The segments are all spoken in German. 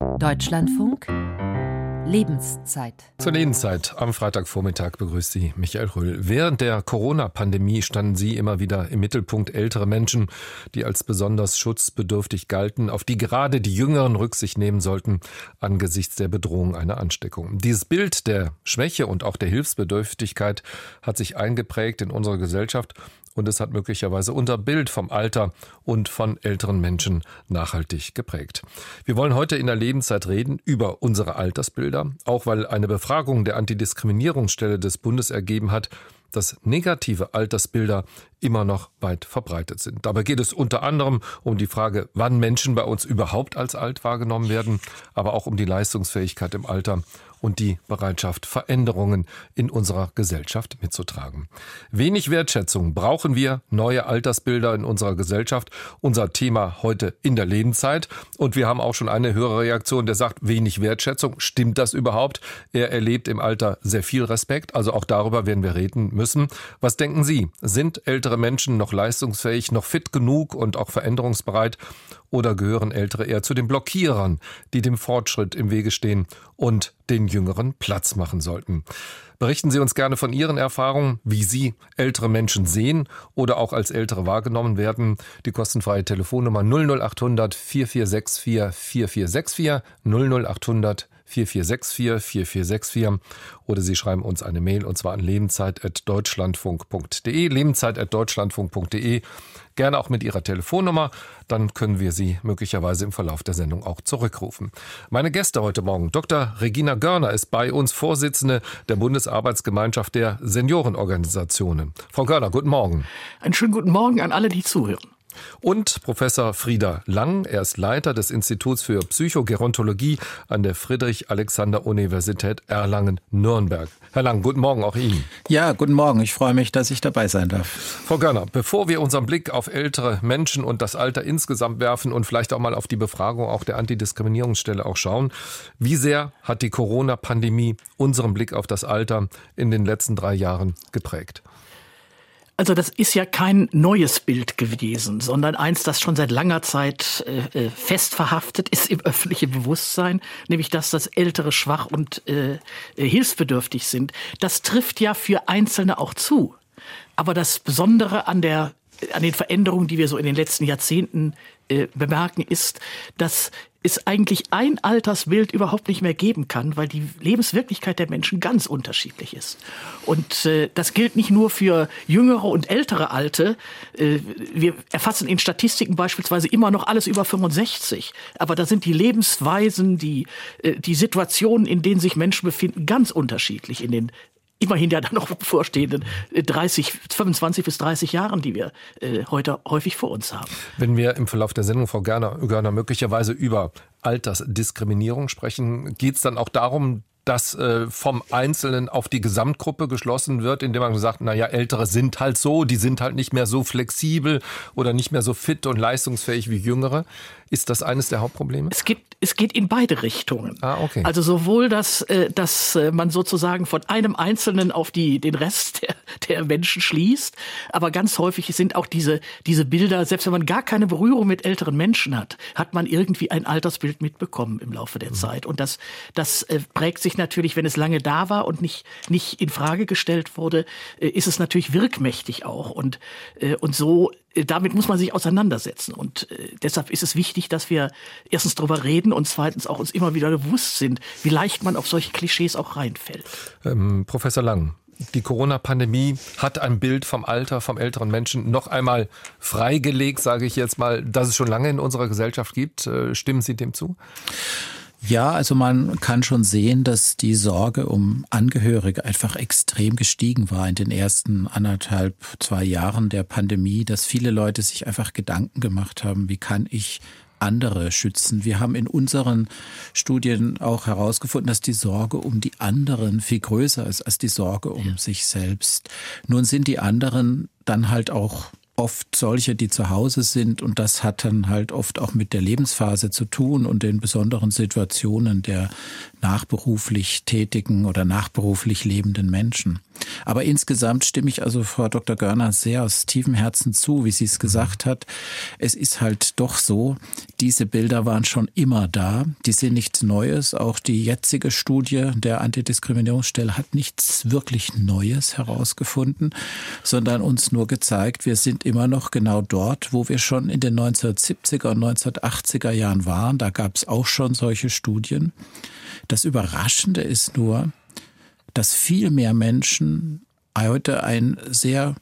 Deutschlandfunk Lebenszeit. Zur Lebenszeit am Freitagvormittag begrüßt Sie Michael Rüll. Während der Corona-Pandemie standen Sie immer wieder im Mittelpunkt ältere Menschen, die als besonders schutzbedürftig galten, auf die gerade die Jüngeren Rücksicht nehmen sollten angesichts der Bedrohung einer Ansteckung. Dieses Bild der Schwäche und auch der Hilfsbedürftigkeit hat sich eingeprägt in unserer Gesellschaft und es hat möglicherweise unser Bild vom Alter und von älteren Menschen nachhaltig geprägt. Wir wollen heute in der Lebenszeit reden über unsere Altersbilder, auch weil eine Befragung der Antidiskriminierungsstelle des Bundes ergeben hat, dass negative Altersbilder immer noch weit verbreitet sind. Dabei geht es unter anderem um die Frage, wann Menschen bei uns überhaupt als alt wahrgenommen werden, aber auch um die Leistungsfähigkeit im Alter und die Bereitschaft, Veränderungen in unserer Gesellschaft mitzutragen. Wenig Wertschätzung brauchen wir, neue Altersbilder in unserer Gesellschaft. Unser Thema heute in der Lebenszeit. Und wir haben auch schon eine höhere Reaktion, der sagt, wenig Wertschätzung. Stimmt das überhaupt? Er erlebt im Alter sehr viel Respekt. Also auch darüber werden wir reden müssen. Was denken Sie? Sind ältere Menschen noch leistungsfähig, noch fit genug und auch veränderungsbereit? Oder gehören Ältere eher zu den Blockierern, die dem Fortschritt im Wege stehen und den Jüngeren Platz machen sollten? Berichten Sie uns gerne von Ihren Erfahrungen, wie Sie ältere Menschen sehen oder auch als Ältere wahrgenommen werden. Die kostenfreie Telefonnummer 00800 4464 4464 00800 4464 4464 oder Sie schreiben uns eine Mail und zwar an lebenszeit.deutschlandfunk.de lebenszeit.deutschlandfunk.de gerne auch mit Ihrer Telefonnummer, dann können wir Sie möglicherweise im Verlauf der Sendung auch zurückrufen. Meine Gäste heute Morgen, Dr. Regina Görner ist bei uns Vorsitzende der Bundesarbeitsgemeinschaft der Seniorenorganisationen. Frau Görner, guten Morgen. Einen schönen guten Morgen an alle, die zuhören. Und Professor Frieder Lang, er ist Leiter des Instituts für Psychogerontologie an der Friedrich-Alexander-Universität Erlangen-Nürnberg. Herr Lang, guten Morgen auch Ihnen. Ja, guten Morgen. Ich freue mich, dass ich dabei sein darf. Frau Görner, bevor wir unseren Blick auf ältere Menschen und das Alter insgesamt werfen und vielleicht auch mal auf die Befragung auch der Antidiskriminierungsstelle auch schauen, wie sehr hat die Corona-Pandemie unseren Blick auf das Alter in den letzten drei Jahren geprägt? Also das ist ja kein neues Bild gewesen, sondern eins, das schon seit langer Zeit äh, äh fest verhaftet ist im öffentlichen Bewusstsein, nämlich dass das Ältere schwach und äh, äh, hilfsbedürftig sind. Das trifft ja für Einzelne auch zu. Aber das Besondere an der an den Veränderungen, die wir so in den letzten Jahrzehnten äh, bemerken, ist, dass es eigentlich ein Altersbild überhaupt nicht mehr geben kann, weil die Lebenswirklichkeit der Menschen ganz unterschiedlich ist. Und äh, das gilt nicht nur für jüngere und ältere Alte. Äh, wir erfassen in Statistiken beispielsweise immer noch alles über 65. Aber da sind die Lebensweisen, die, äh, die Situationen, in denen sich Menschen befinden, ganz unterschiedlich in den immerhin ja dann noch bevorstehenden 30, 25 bis 30 Jahren, die wir äh, heute häufig vor uns haben. Wenn wir im Verlauf der Sendung, Frau Görner, Görner möglicherweise über Altersdiskriminierung sprechen, geht es dann auch darum, dass äh, vom Einzelnen auf die Gesamtgruppe geschlossen wird, indem man sagt, naja, Ältere sind halt so, die sind halt nicht mehr so flexibel oder nicht mehr so fit und leistungsfähig wie Jüngere. Ist das eines der Hauptprobleme? Es gibt, es geht in beide Richtungen. Ah, okay. Also sowohl, dass, äh, dass äh, man sozusagen von einem Einzelnen auf die, den Rest der, der Menschen schließt, aber ganz häufig sind auch diese, diese Bilder, selbst wenn man gar keine Berührung mit älteren Menschen hat, hat man irgendwie ein Altersbild mitbekommen im Laufe der mhm. Zeit. Und das, das prägt sich natürlich, wenn es lange da war und nicht, nicht in Frage gestellt wurde, ist es natürlich wirkmächtig auch. Und, und so äh, damit muss man sich auseinandersetzen. Und äh, deshalb ist es wichtig, dass wir erstens darüber reden und zweitens auch uns immer wieder bewusst sind, wie leicht man auf solche Klischees auch reinfällt. Ähm, Professor Lang, die Corona-Pandemie hat ein Bild vom Alter, vom älteren Menschen noch einmal freigelegt, sage ich jetzt mal, das es schon lange in unserer Gesellschaft gibt. Äh, stimmen Sie dem zu? Ja, also man kann schon sehen, dass die Sorge um Angehörige einfach extrem gestiegen war in den ersten anderthalb, zwei Jahren der Pandemie, dass viele Leute sich einfach Gedanken gemacht haben, wie kann ich andere schützen. Wir haben in unseren Studien auch herausgefunden, dass die Sorge um die anderen viel größer ist als die Sorge um ja. sich selbst. Nun sind die anderen dann halt auch oft solche, die zu Hause sind und das hat dann halt oft auch mit der Lebensphase zu tun und den besonderen Situationen der nachberuflich tätigen oder nachberuflich lebenden Menschen. Aber insgesamt stimme ich also Frau Dr. Görner sehr aus tiefem Herzen zu, wie sie es gesagt hat. Es ist halt doch so, diese Bilder waren schon immer da. Die sind nichts Neues. Auch die jetzige Studie der Antidiskriminierungsstelle hat nichts wirklich Neues herausgefunden, sondern uns nur gezeigt, wir sind immer noch genau dort, wo wir schon in den 1970er und 1980er Jahren waren. Da gab es auch schon solche Studien. Das Überraschende ist nur, dass viel mehr Menschen heute ein sehr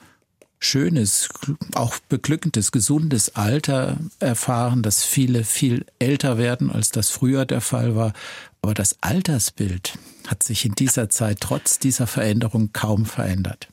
schönes, auch beglückendes, gesundes Alter erfahren, dass viele viel älter werden, als das früher der Fall war. Aber das Altersbild hat sich in dieser Zeit trotz dieser Veränderung kaum verändert.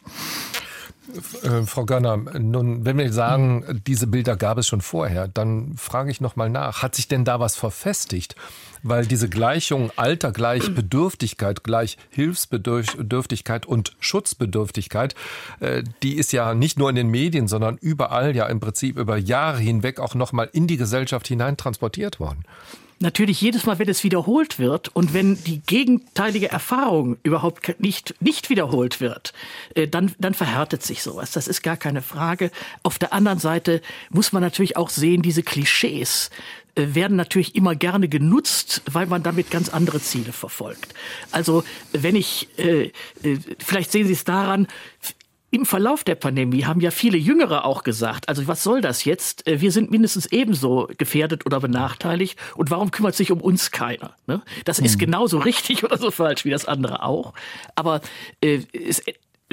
Äh, Frau Gönner, nun, wenn wir sagen, diese Bilder gab es schon vorher, dann frage ich noch mal nach, hat sich denn da was verfestigt? Weil diese Gleichung Alter gleich Bedürftigkeit gleich Hilfsbedürftigkeit und Schutzbedürftigkeit, äh, die ist ja nicht nur in den Medien, sondern überall ja im Prinzip über Jahre hinweg auch noch mal in die Gesellschaft hinein transportiert worden natürlich jedes Mal, wenn es wiederholt wird und wenn die gegenteilige Erfahrung überhaupt nicht, nicht wiederholt wird, äh, dann, dann verhärtet sich sowas. Das ist gar keine Frage. Auf der anderen Seite muss man natürlich auch sehen, diese Klischees äh, werden natürlich immer gerne genutzt, weil man damit ganz andere Ziele verfolgt. Also wenn ich, äh, vielleicht sehen Sie es daran, im Verlauf der Pandemie haben ja viele Jüngere auch gesagt, also was soll das jetzt? Äh, wir sind mindestens ebenso gefährdet oder benachteiligt und warum kümmert sich um uns keiner? Ne? Das ist hm. genauso richtig oder so falsch wie das andere auch. Aber äh, es,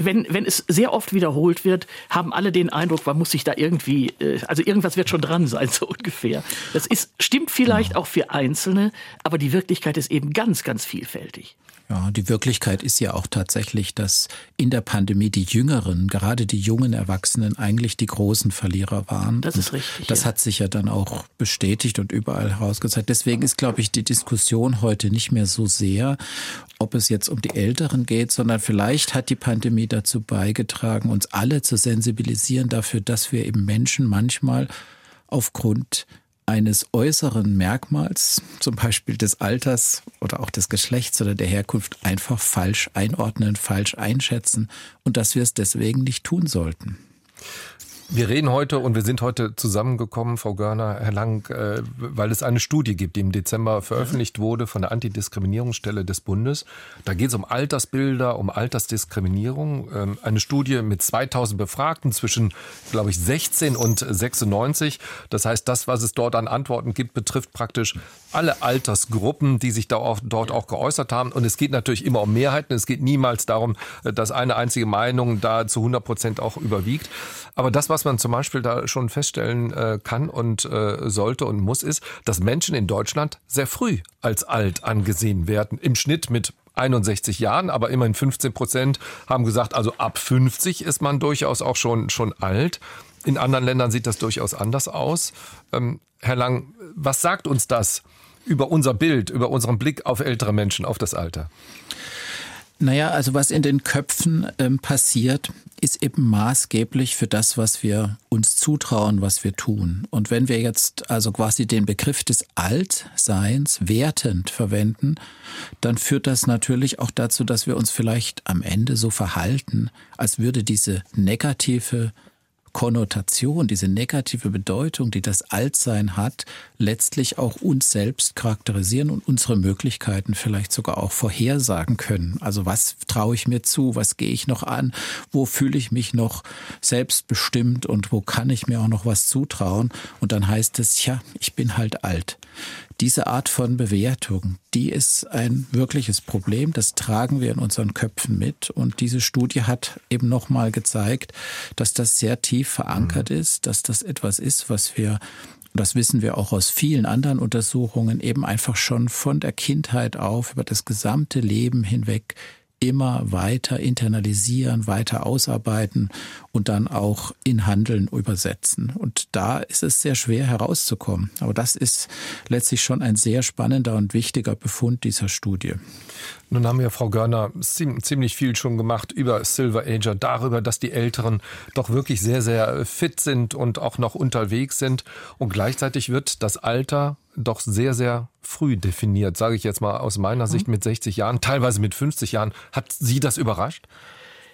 wenn, wenn es sehr oft wiederholt wird, haben alle den Eindruck, man muss sich da irgendwie, äh, also irgendwas wird schon dran sein, so ungefähr. Das ist, stimmt vielleicht auch für Einzelne, aber die Wirklichkeit ist eben ganz, ganz vielfältig. Ja, die Wirklichkeit ist ja auch tatsächlich, dass in der Pandemie die Jüngeren, gerade die jungen Erwachsenen, eigentlich die großen Verlierer waren. Das ist richtig. Das ja. hat sich ja dann auch bestätigt und überall herausgezeigt. Deswegen ist, glaube ich, die Diskussion heute nicht mehr so sehr, ob es jetzt um die Älteren geht, sondern vielleicht hat die Pandemie dazu beigetragen, uns alle zu sensibilisieren dafür, dass wir eben Menschen manchmal aufgrund eines äußeren Merkmals, zum Beispiel des Alters oder auch des Geschlechts oder der Herkunft, einfach falsch einordnen, falsch einschätzen und dass wir es deswegen nicht tun sollten. Wir reden heute und wir sind heute zusammengekommen, Frau Görner, Herr Lang, äh, weil es eine Studie gibt, die im Dezember veröffentlicht wurde von der Antidiskriminierungsstelle des Bundes. Da geht es um Altersbilder, um Altersdiskriminierung. Ähm, eine Studie mit 2000 Befragten zwischen, glaube ich, 16 und 96. Das heißt, das, was es dort an Antworten gibt, betrifft praktisch alle Altersgruppen, die sich dort auch geäußert haben. Und es geht natürlich immer um Mehrheiten. Es geht niemals darum, äh, dass eine einzige Meinung da zu 100 Prozent auch überwiegt. Aber das, was man zum Beispiel da schon feststellen äh, kann und äh, sollte und muss, ist, dass Menschen in Deutschland sehr früh als alt angesehen werden. Im Schnitt mit 61 Jahren, aber immerhin 15 Prozent haben gesagt, also ab 50 ist man durchaus auch schon, schon alt. In anderen Ländern sieht das durchaus anders aus. Ähm, Herr Lang, was sagt uns das über unser Bild, über unseren Blick auf ältere Menschen, auf das Alter? Naja, also was in den Köpfen ähm, passiert, ist eben maßgeblich für das, was wir uns zutrauen, was wir tun. Und wenn wir jetzt also quasi den Begriff des Altseins wertend verwenden, dann führt das natürlich auch dazu, dass wir uns vielleicht am Ende so verhalten, als würde diese negative Konnotation, diese negative Bedeutung, die das Altsein hat, letztlich auch uns selbst charakterisieren und unsere Möglichkeiten vielleicht sogar auch vorhersagen können. Also was traue ich mir zu, was gehe ich noch an, wo fühle ich mich noch selbstbestimmt und wo kann ich mir auch noch was zutrauen. Und dann heißt es, ja, ich bin halt alt. Diese Art von Bewertung, die ist ein wirkliches Problem. Das tragen wir in unseren Köpfen mit. Und diese Studie hat eben nochmal gezeigt, dass das sehr tief verankert mhm. ist, dass das etwas ist, was wir das wissen wir auch aus vielen anderen Untersuchungen, eben einfach schon von der Kindheit auf über das gesamte Leben hinweg immer weiter internalisieren, weiter ausarbeiten und dann auch in Handeln übersetzen. Und da ist es sehr schwer herauszukommen. Aber das ist letztlich schon ein sehr spannender und wichtiger Befund dieser Studie. Nun haben wir, Frau Görner, ziemlich viel schon gemacht über Silver Ager, darüber, dass die Älteren doch wirklich sehr, sehr fit sind und auch noch unterwegs sind. Und gleichzeitig wird das Alter doch sehr, sehr früh definiert, sage ich jetzt mal aus meiner Sicht mhm. mit 60 Jahren, teilweise mit 50 Jahren. Hat Sie das überrascht?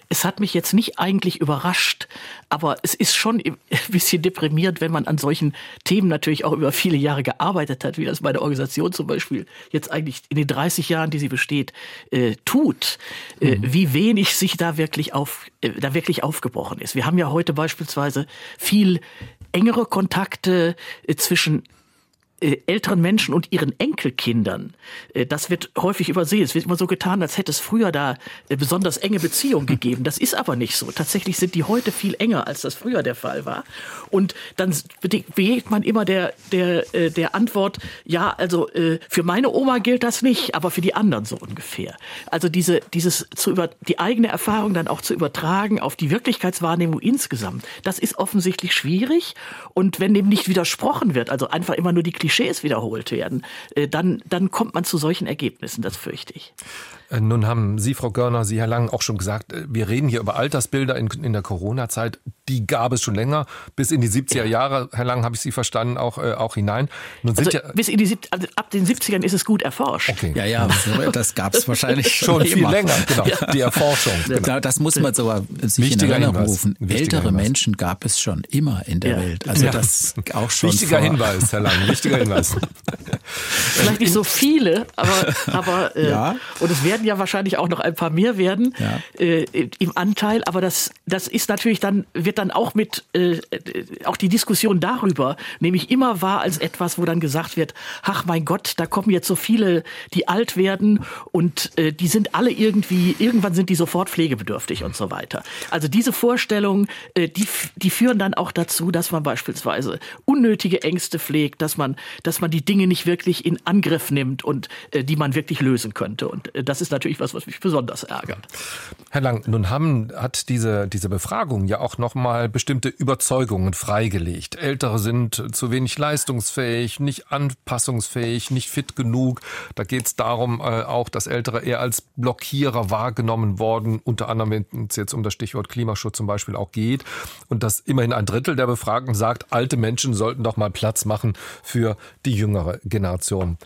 Es hat mich jetzt nicht eigentlich überrascht, aber es ist schon ein bisschen deprimierend, wenn man an solchen Themen natürlich auch über viele Jahre gearbeitet hat, wie das meine Organisation zum Beispiel jetzt eigentlich in den 30 Jahren, die sie besteht, äh, tut, äh, mhm. wie wenig sich da wirklich auf, äh, da wirklich aufgebrochen ist. Wir haben ja heute beispielsweise viel engere Kontakte äh, zwischen älteren Menschen und ihren Enkelkindern. Äh, das wird häufig übersehen. Es wird immer so getan, als hätte es früher da äh, besonders enge Beziehungen gegeben. Das ist aber nicht so. Tatsächlich sind die heute viel enger, als das früher der Fall war. Und dann begegnet man immer der, der, der Antwort, ja, also für meine Oma gilt das nicht, aber für die anderen so ungefähr. Also diese, dieses zu über, die eigene Erfahrung dann auch zu übertragen auf die Wirklichkeitswahrnehmung insgesamt, das ist offensichtlich schwierig. Und wenn dem nicht widersprochen wird, also einfach immer nur die Klischees wiederholt werden, äh, dann, dann kommt man zu solchen Ergebnissen, das fürchte ich. Äh, nun haben Sie, Frau Görner, Sie, Herr Lang, auch schon gesagt, äh, wir reden hier über Altersbilder in, in der Corona-Zeit. Die gab es schon länger, bis in die 70er Jahre, Herr Lang, habe ich Sie verstanden, auch, äh, auch hinein. Nun also ja bis in die, also ab den 70ern ist es gut erforscht. Okay. Ja, ja, das gab es wahrscheinlich schon, schon viel länger, genau. Ja. Die Erforschung. Genau. Das muss man sogar sich Wichtiger in Erinnerung rufen. Ältere Hinweis. Menschen gab es schon immer in der ja. Welt. Also das auch schon Wichtiger. Hinweis, Herr Lang, wichtiger Hinweis. Vielleicht nicht so viele, aber, aber äh, ja. und es werden ja wahrscheinlich auch noch noch ein paar mehr werden ja. äh, im Anteil. Aber das, das ist natürlich dann, wird dann auch mit, äh, auch die Diskussion darüber, nämlich immer wahr als etwas, wo dann gesagt wird, ach mein Gott, da kommen jetzt so viele, die alt werden und äh, die sind alle irgendwie, irgendwann sind die sofort pflegebedürftig und so weiter. Also diese Vorstellungen, äh, die, die führen dann auch dazu, dass man beispielsweise unnötige Ängste pflegt, dass man, dass man die Dinge nicht wirklich in Angriff nimmt und äh, die man wirklich lösen könnte. Und äh, das ist natürlich was, was mich besonders ärgern. Herr Lang, nun haben, hat diese, diese Befragung ja auch nochmal bestimmte Überzeugungen freigelegt. Ältere sind zu wenig leistungsfähig, nicht anpassungsfähig, nicht fit genug. Da geht es darum, äh, auch, dass Ältere eher als Blockierer wahrgenommen worden, unter anderem, wenn es jetzt um das Stichwort Klimaschutz zum Beispiel auch geht. Und dass immerhin ein Drittel der Befragten sagt, alte Menschen sollten doch mal Platz machen für die jüngere Generation.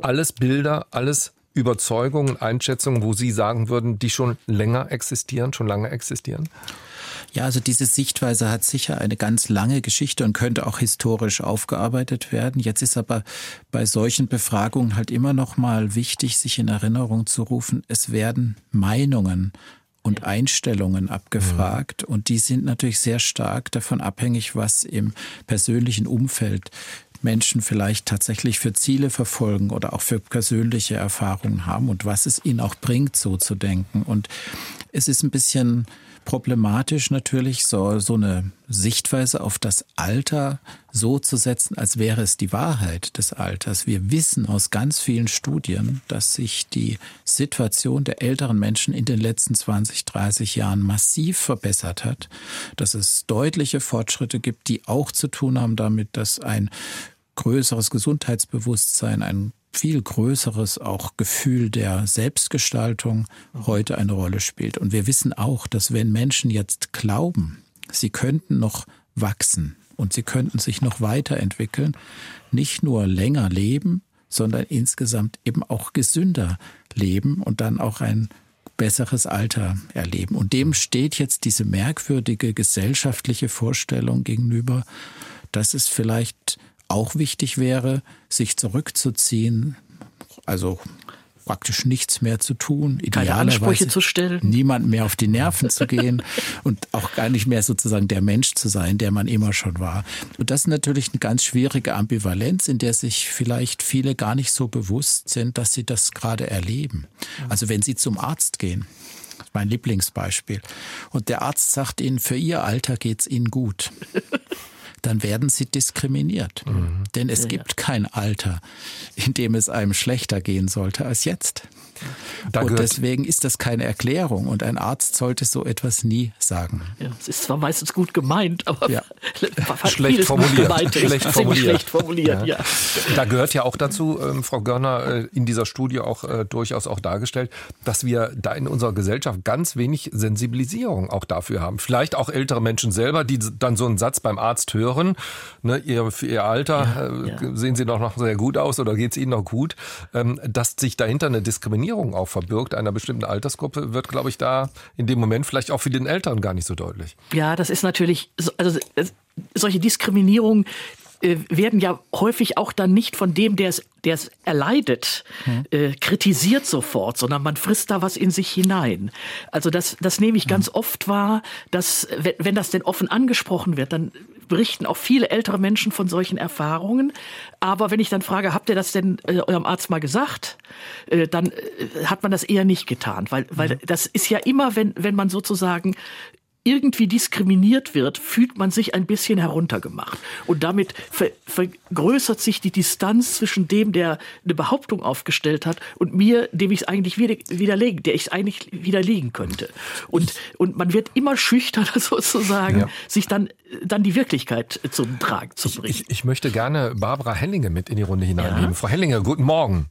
Alles Bilder, alles Überzeugungen, Einschätzungen, wo Sie sagen würden, die schon länger existieren, schon lange existieren? Ja, also diese Sichtweise hat sicher eine ganz lange Geschichte und könnte auch historisch aufgearbeitet werden. Jetzt ist aber bei solchen Befragungen halt immer noch mal wichtig, sich in Erinnerung zu rufen, es werden Meinungen und Einstellungen abgefragt. Mhm. Und die sind natürlich sehr stark davon abhängig, was im persönlichen Umfeld Menschen vielleicht tatsächlich für Ziele verfolgen oder auch für persönliche Erfahrungen haben und was es ihnen auch bringt, so zu denken. Und es ist ein bisschen problematisch natürlich, so, so eine Sichtweise auf das Alter so zu setzen, als wäre es die Wahrheit des Alters. Wir wissen aus ganz vielen Studien, dass sich die Situation der älteren Menschen in den letzten 20, 30 Jahren massiv verbessert hat, dass es deutliche Fortschritte gibt, die auch zu tun haben damit, dass ein größeres Gesundheitsbewusstsein, ein viel größeres auch Gefühl der Selbstgestaltung heute eine Rolle spielt. Und wir wissen auch, dass wenn Menschen jetzt glauben, sie könnten noch wachsen und sie könnten sich noch weiterentwickeln, nicht nur länger leben, sondern insgesamt eben auch gesünder leben und dann auch ein besseres Alter erleben. Und dem steht jetzt diese merkwürdige gesellschaftliche Vorstellung gegenüber, dass es vielleicht auch wichtig wäre, sich zurückzuziehen, also praktisch nichts mehr zu tun, keine Ansprüche zu stellen, niemand mehr auf die Nerven zu gehen und auch gar nicht mehr sozusagen der Mensch zu sein, der man immer schon war. Und das ist natürlich eine ganz schwierige Ambivalenz, in der sich vielleicht viele gar nicht so bewusst sind, dass sie das gerade erleben. Also wenn sie zum Arzt gehen, mein Lieblingsbeispiel, und der Arzt sagt ihnen, für ihr Alter geht's ihnen gut dann werden sie diskriminiert. Mhm. Denn es ja, gibt kein Alter, in dem es einem schlechter gehen sollte als jetzt. Da und deswegen ist das keine Erklärung und ein Arzt sollte so etwas nie sagen. Ja, es ist zwar meistens gut gemeint, aber ja. schlecht formuliert. Gemeint, schlecht formuliert. schlecht formuliert. Ja. Da gehört ja auch dazu, ähm, Frau Görner, äh, in dieser Studie auch äh, durchaus auch dargestellt, dass wir da in unserer Gesellschaft ganz wenig Sensibilisierung auch dafür haben. Vielleicht auch ältere Menschen selber, die dann so einen Satz beim Arzt hören, ne, ihr, für ihr Alter äh, sehen sie doch noch sehr gut aus oder geht es ihnen noch gut, ähm, dass sich dahinter eine Diskriminierung auch verbirgt, einer bestimmten Altersgruppe, wird, glaube ich, da in dem Moment vielleicht auch für den Eltern gar nicht so deutlich. Ja, das ist natürlich, also solche Diskriminierung äh, werden ja häufig auch dann nicht von dem, der es, der es erleidet, hm. äh, kritisiert sofort, sondern man frisst da was in sich hinein. Also das, das nehme ich hm. ganz oft wahr, dass wenn, wenn das denn offen angesprochen wird, dann berichten auch viele ältere Menschen von solchen Erfahrungen. Aber wenn ich dann frage, habt ihr das denn äh, eurem Arzt mal gesagt, äh, dann äh, hat man das eher nicht getan, weil, weil mhm. das ist ja immer, wenn, wenn man sozusagen irgendwie diskriminiert wird, fühlt man sich ein bisschen heruntergemacht. Und damit ver vergrößert sich die Distanz zwischen dem, der eine Behauptung aufgestellt hat, und mir, dem ich es eigentlich widerlegen, der ich es eigentlich widerlegen könnte. Und, und man wird immer schüchterner sozusagen, ja. sich dann, dann die Wirklichkeit zum Tragen zu bringen. Ich, ich, ich möchte gerne Barbara Hellinge mit in die Runde hineinnehmen. Ja. Frau Hellinge, guten Morgen.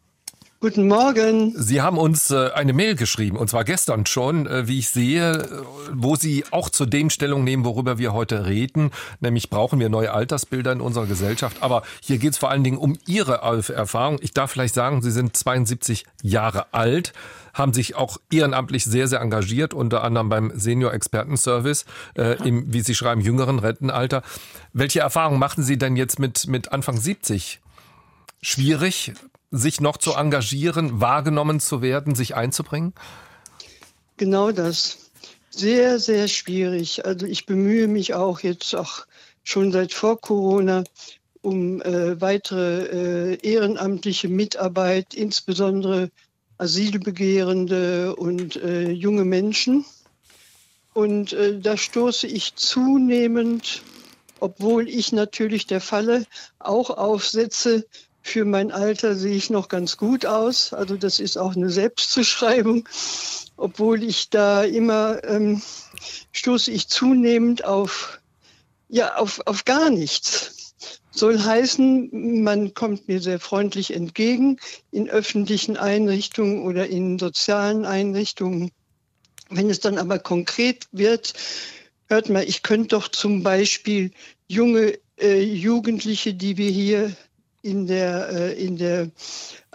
Guten Morgen. Sie haben uns äh, eine Mail geschrieben, und zwar gestern schon, äh, wie ich sehe, äh, wo Sie auch zu dem Stellung nehmen, worüber wir heute reden, nämlich brauchen wir neue Altersbilder in unserer Gesellschaft. Aber hier geht es vor allen Dingen um Ihre Erfahrung. Ich darf vielleicht sagen, Sie sind 72 Jahre alt, haben sich auch ehrenamtlich sehr, sehr engagiert, unter anderem beim Senior-Experten-Service äh, im, wie Sie schreiben, jüngeren Rentenalter. Welche Erfahrungen machen Sie denn jetzt mit, mit Anfang 70? Schwierig, sich noch zu engagieren, wahrgenommen zu werden, sich einzubringen? Genau das. Sehr, sehr schwierig. Also ich bemühe mich auch jetzt auch schon seit vor Corona um äh, weitere äh, ehrenamtliche Mitarbeit, insbesondere Asylbegehrende und äh, junge Menschen. Und äh, da stoße ich zunehmend, obwohl ich natürlich der Falle auch aufsetze, für mein Alter sehe ich noch ganz gut aus. Also das ist auch eine Selbstzuschreibung. Obwohl ich da immer ähm, stoße ich zunehmend auf, ja, auf, auf gar nichts. Soll heißen, man kommt mir sehr freundlich entgegen in öffentlichen Einrichtungen oder in sozialen Einrichtungen. Wenn es dann aber konkret wird, hört mal, ich könnte doch zum Beispiel junge äh, Jugendliche, die wir hier in der, äh, in der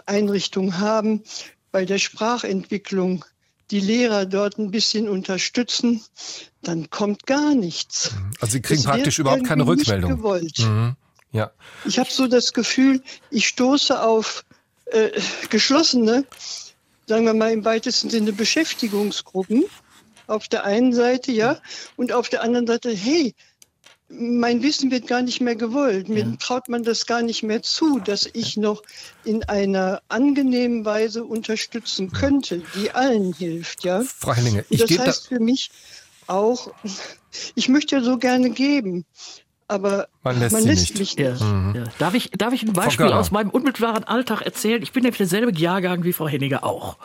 Einrichtung haben, bei der Sprachentwicklung die Lehrer dort ein bisschen unterstützen, dann kommt gar nichts. Mhm. Also Sie kriegen praktisch überhaupt keine Rückmeldung. Gewollt. Mhm. Ja. Ich habe so das Gefühl, ich stoße auf äh, geschlossene, sagen wir mal im weitesten Sinne Beschäftigungsgruppen auf der einen Seite, ja, und auf der anderen Seite, hey, mein Wissen wird gar nicht mehr gewollt. Mir ja. traut man das gar nicht mehr zu, dass ich noch in einer angenehmen Weise unterstützen könnte, die allen hilft. Ja? Frau Henninge, ich das heißt da für mich auch, ich möchte ja so gerne geben, aber man lässt, man lässt nicht. mich nicht. Ja. Mhm. Ja. Darf, ich, darf ich ein Beispiel aus meinem unmittelbaren Alltag erzählen? Ich bin nämlich derselbe Jahrgang wie Frau Henniger auch.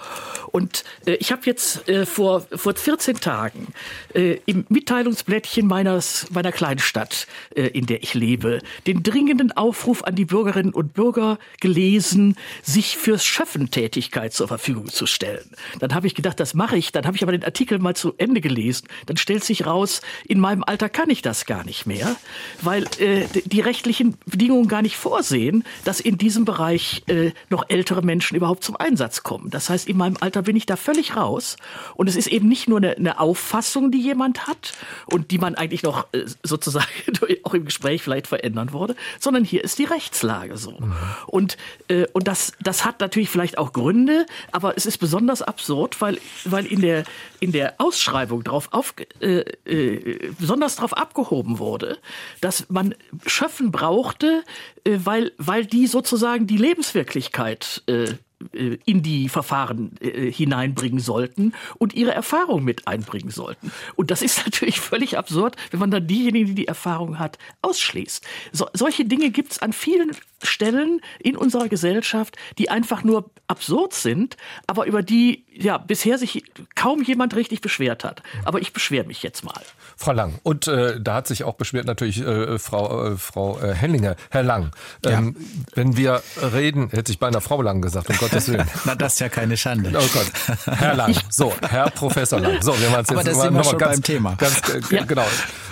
Und äh, ich habe jetzt äh, vor, vor 14 Tagen äh, im Mitteilungsblättchen meines, meiner kleinen Stadt, äh, in der ich lebe, den dringenden Aufruf an die Bürgerinnen und Bürger gelesen, sich fürs Schöffen Tätigkeit zur Verfügung zu stellen. Dann habe ich gedacht, das mache ich. Dann habe ich aber den Artikel mal zu Ende gelesen. Dann stellt sich raus, in meinem Alter kann ich das gar nicht mehr weil äh, die rechtlichen Bedingungen gar nicht vorsehen, dass in diesem Bereich äh, noch ältere Menschen überhaupt zum Einsatz kommen. Das heißt, in meinem Alter bin ich da völlig raus. Und es ist eben nicht nur eine, eine Auffassung, die jemand hat und die man eigentlich noch äh, sozusagen auch im Gespräch vielleicht verändern würde, sondern hier ist die Rechtslage so. Mhm. Und, äh, und das, das hat natürlich vielleicht auch Gründe, aber es ist besonders absurd, weil, weil in, der, in der Ausschreibung drauf auf, äh, äh, besonders darauf abgehoben wurde, dass man Schöffen brauchte, äh, weil, weil die sozusagen die Lebenswirklichkeit äh, in die Verfahren äh, hineinbringen sollten und ihre Erfahrung mit einbringen sollten. Und das ist natürlich völlig absurd, wenn man dann diejenigen, die die Erfahrung hat, ausschließt. So, solche Dinge gibt es an vielen Stellen in unserer Gesellschaft, die einfach nur absurd sind, aber über die ja bisher sich kaum jemand richtig beschwert hat. Aber ich beschwere mich jetzt mal. Frau Lang, und äh, da hat sich auch beschwert natürlich äh, Frau, äh, Frau äh, Hellinger. Herr Lang, ähm, ja. wenn wir reden, hätte ich bei einer Frau Lang gesagt, um Gottes Willen. Na, das ist ja keine Schande. Oh Gott. Herr Lang, so, Herr Professor Lang. So, wir waren jetzt, Aber das sind wir schon ganz, beim Thema. Ganz, äh, ja. Genau.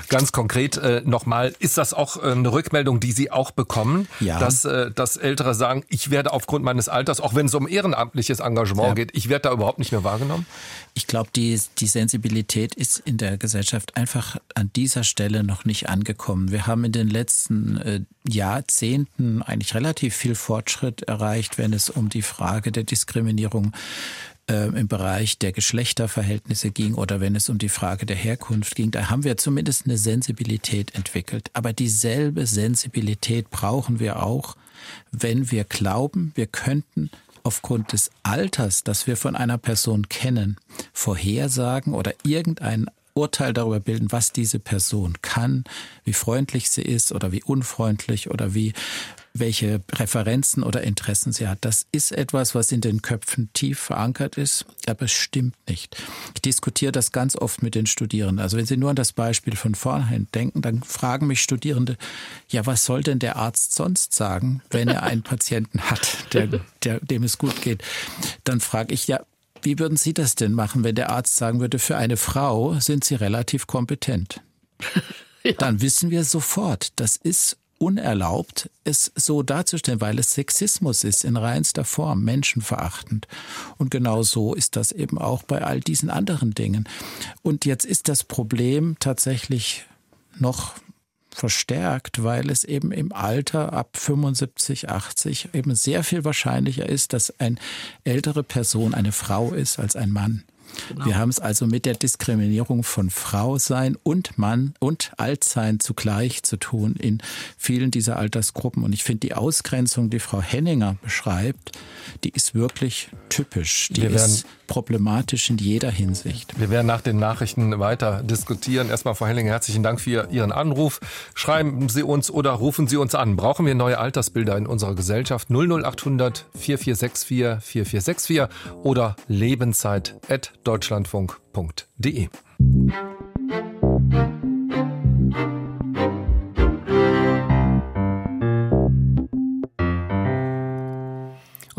Ganz konkret äh, nochmal, ist das auch äh, eine Rückmeldung, die Sie auch bekommen, ja. dass, äh, dass Ältere sagen, ich werde aufgrund meines Alters, auch wenn es um ehrenamtliches Engagement ja. geht, ich werde da überhaupt nicht mehr wahrgenommen? Ich glaube, die, die Sensibilität ist in der Gesellschaft einfach an dieser Stelle noch nicht angekommen. Wir haben in den letzten äh, Jahrzehnten eigentlich relativ viel Fortschritt erreicht, wenn es um die Frage der Diskriminierung äh, im Bereich der Geschlechterverhältnisse ging oder wenn es um die Frage der Herkunft ging, da haben wir zumindest eine Sensibilität entwickelt. Aber dieselbe Sensibilität brauchen wir auch, wenn wir glauben, wir könnten aufgrund des Alters, das wir von einer Person kennen, vorhersagen oder irgendein Urteil darüber bilden, was diese Person kann, wie freundlich sie ist oder wie unfreundlich oder wie welche Präferenzen oder Interessen sie hat. Das ist etwas, was in den Köpfen tief verankert ist, aber es stimmt nicht. Ich diskutiere das ganz oft mit den Studierenden. Also wenn Sie nur an das Beispiel von vornherein denken, dann fragen mich Studierende, ja, was soll denn der Arzt sonst sagen, wenn er einen Patienten hat, der, der, dem es gut geht? Dann frage ich, ja, wie würden Sie das denn machen, wenn der Arzt sagen würde, für eine Frau sind Sie relativ kompetent? Ja. Dann wissen wir sofort, das ist unerlaubt, es so darzustellen, weil es Sexismus ist in reinster Form, menschenverachtend. Und genau so ist das eben auch bei all diesen anderen Dingen. Und jetzt ist das Problem tatsächlich noch verstärkt, weil es eben im Alter ab 75, 80 eben sehr viel wahrscheinlicher ist, dass eine ältere Person eine Frau ist als ein Mann. Genau. Wir haben es also mit der Diskriminierung von Frau sein und Mann und Altsein zugleich zu tun in vielen dieser Altersgruppen. Und ich finde die Ausgrenzung, die Frau Henninger beschreibt, die ist wirklich typisch. Die Wir ist problematisch in jeder Hinsicht. Wir werden nach den Nachrichten weiter diskutieren. Erstmal, Frau Henninger, herzlichen Dank für Ihren Anruf. Schreiben Sie uns oder rufen Sie uns an. Brauchen wir neue Altersbilder in unserer Gesellschaft? 00800 4464 4464 oder lebenszeit.deutschlandfunk.de.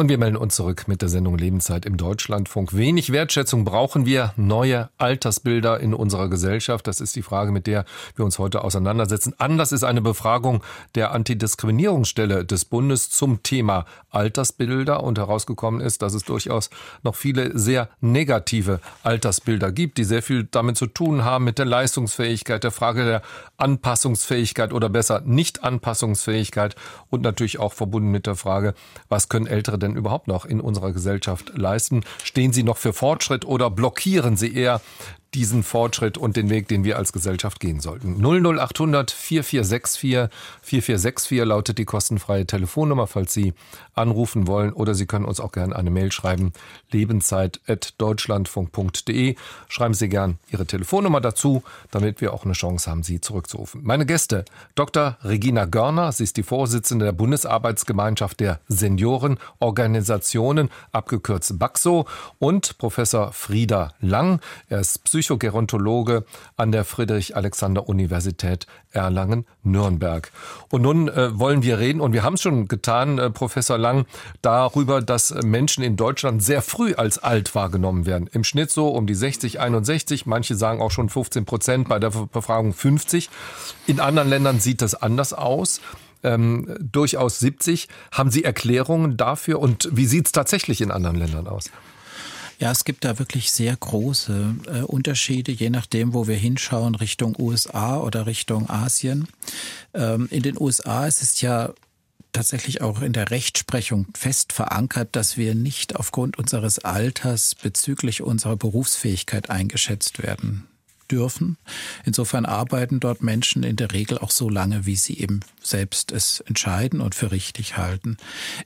Und wir melden uns zurück mit der Sendung Lebenszeit im Deutschlandfunk. Wenig Wertschätzung brauchen wir neue Altersbilder in unserer Gesellschaft. Das ist die Frage, mit der wir uns heute auseinandersetzen. Anders ist eine Befragung der Antidiskriminierungsstelle des Bundes zum Thema Altersbilder und herausgekommen ist, dass es durchaus noch viele sehr negative Altersbilder gibt, die sehr viel damit zu tun haben mit der Leistungsfähigkeit, der Frage der Anpassungsfähigkeit oder besser Nicht-Anpassungsfähigkeit und natürlich auch verbunden mit der Frage, was können Ältere denn denn überhaupt noch in unserer Gesellschaft leisten? Stehen Sie noch für Fortschritt oder blockieren Sie eher diesen Fortschritt und den Weg, den wir als Gesellschaft gehen sollten. 00800 4464 4464 lautet die kostenfreie Telefonnummer, falls Sie anrufen wollen oder Sie können uns auch gerne eine Mail schreiben, lebenszeit.deutschlandfunk.de. Schreiben Sie gern Ihre Telefonnummer dazu, damit wir auch eine Chance haben, Sie zurückzurufen. Meine Gäste, Dr. Regina Görner, sie ist die Vorsitzende der Bundesarbeitsgemeinschaft der Seniorenorganisationen, abgekürzt BAXO, und Professor Frieda Lang. Er ist Psychologe Psychogerontologe an der Friedrich-Alexander-Universität Erlangen-Nürnberg. Und nun äh, wollen wir reden, und wir haben es schon getan, äh, Professor Lang, darüber, dass Menschen in Deutschland sehr früh als alt wahrgenommen werden. Im Schnitt so um die 60, 61, manche sagen auch schon 15 Prozent, bei der Befragung 50. In anderen Ländern sieht das anders aus. Ähm, durchaus 70. Haben Sie Erklärungen dafür und wie sieht es tatsächlich in anderen Ländern aus? Ja, es gibt da wirklich sehr große äh, Unterschiede, je nachdem, wo wir hinschauen, Richtung USA oder Richtung Asien. Ähm, in den USA ist es ja tatsächlich auch in der Rechtsprechung fest verankert, dass wir nicht aufgrund unseres Alters bezüglich unserer Berufsfähigkeit eingeschätzt werden dürfen. Insofern arbeiten dort Menschen in der Regel auch so lange, wie sie eben selbst es entscheiden und für richtig halten.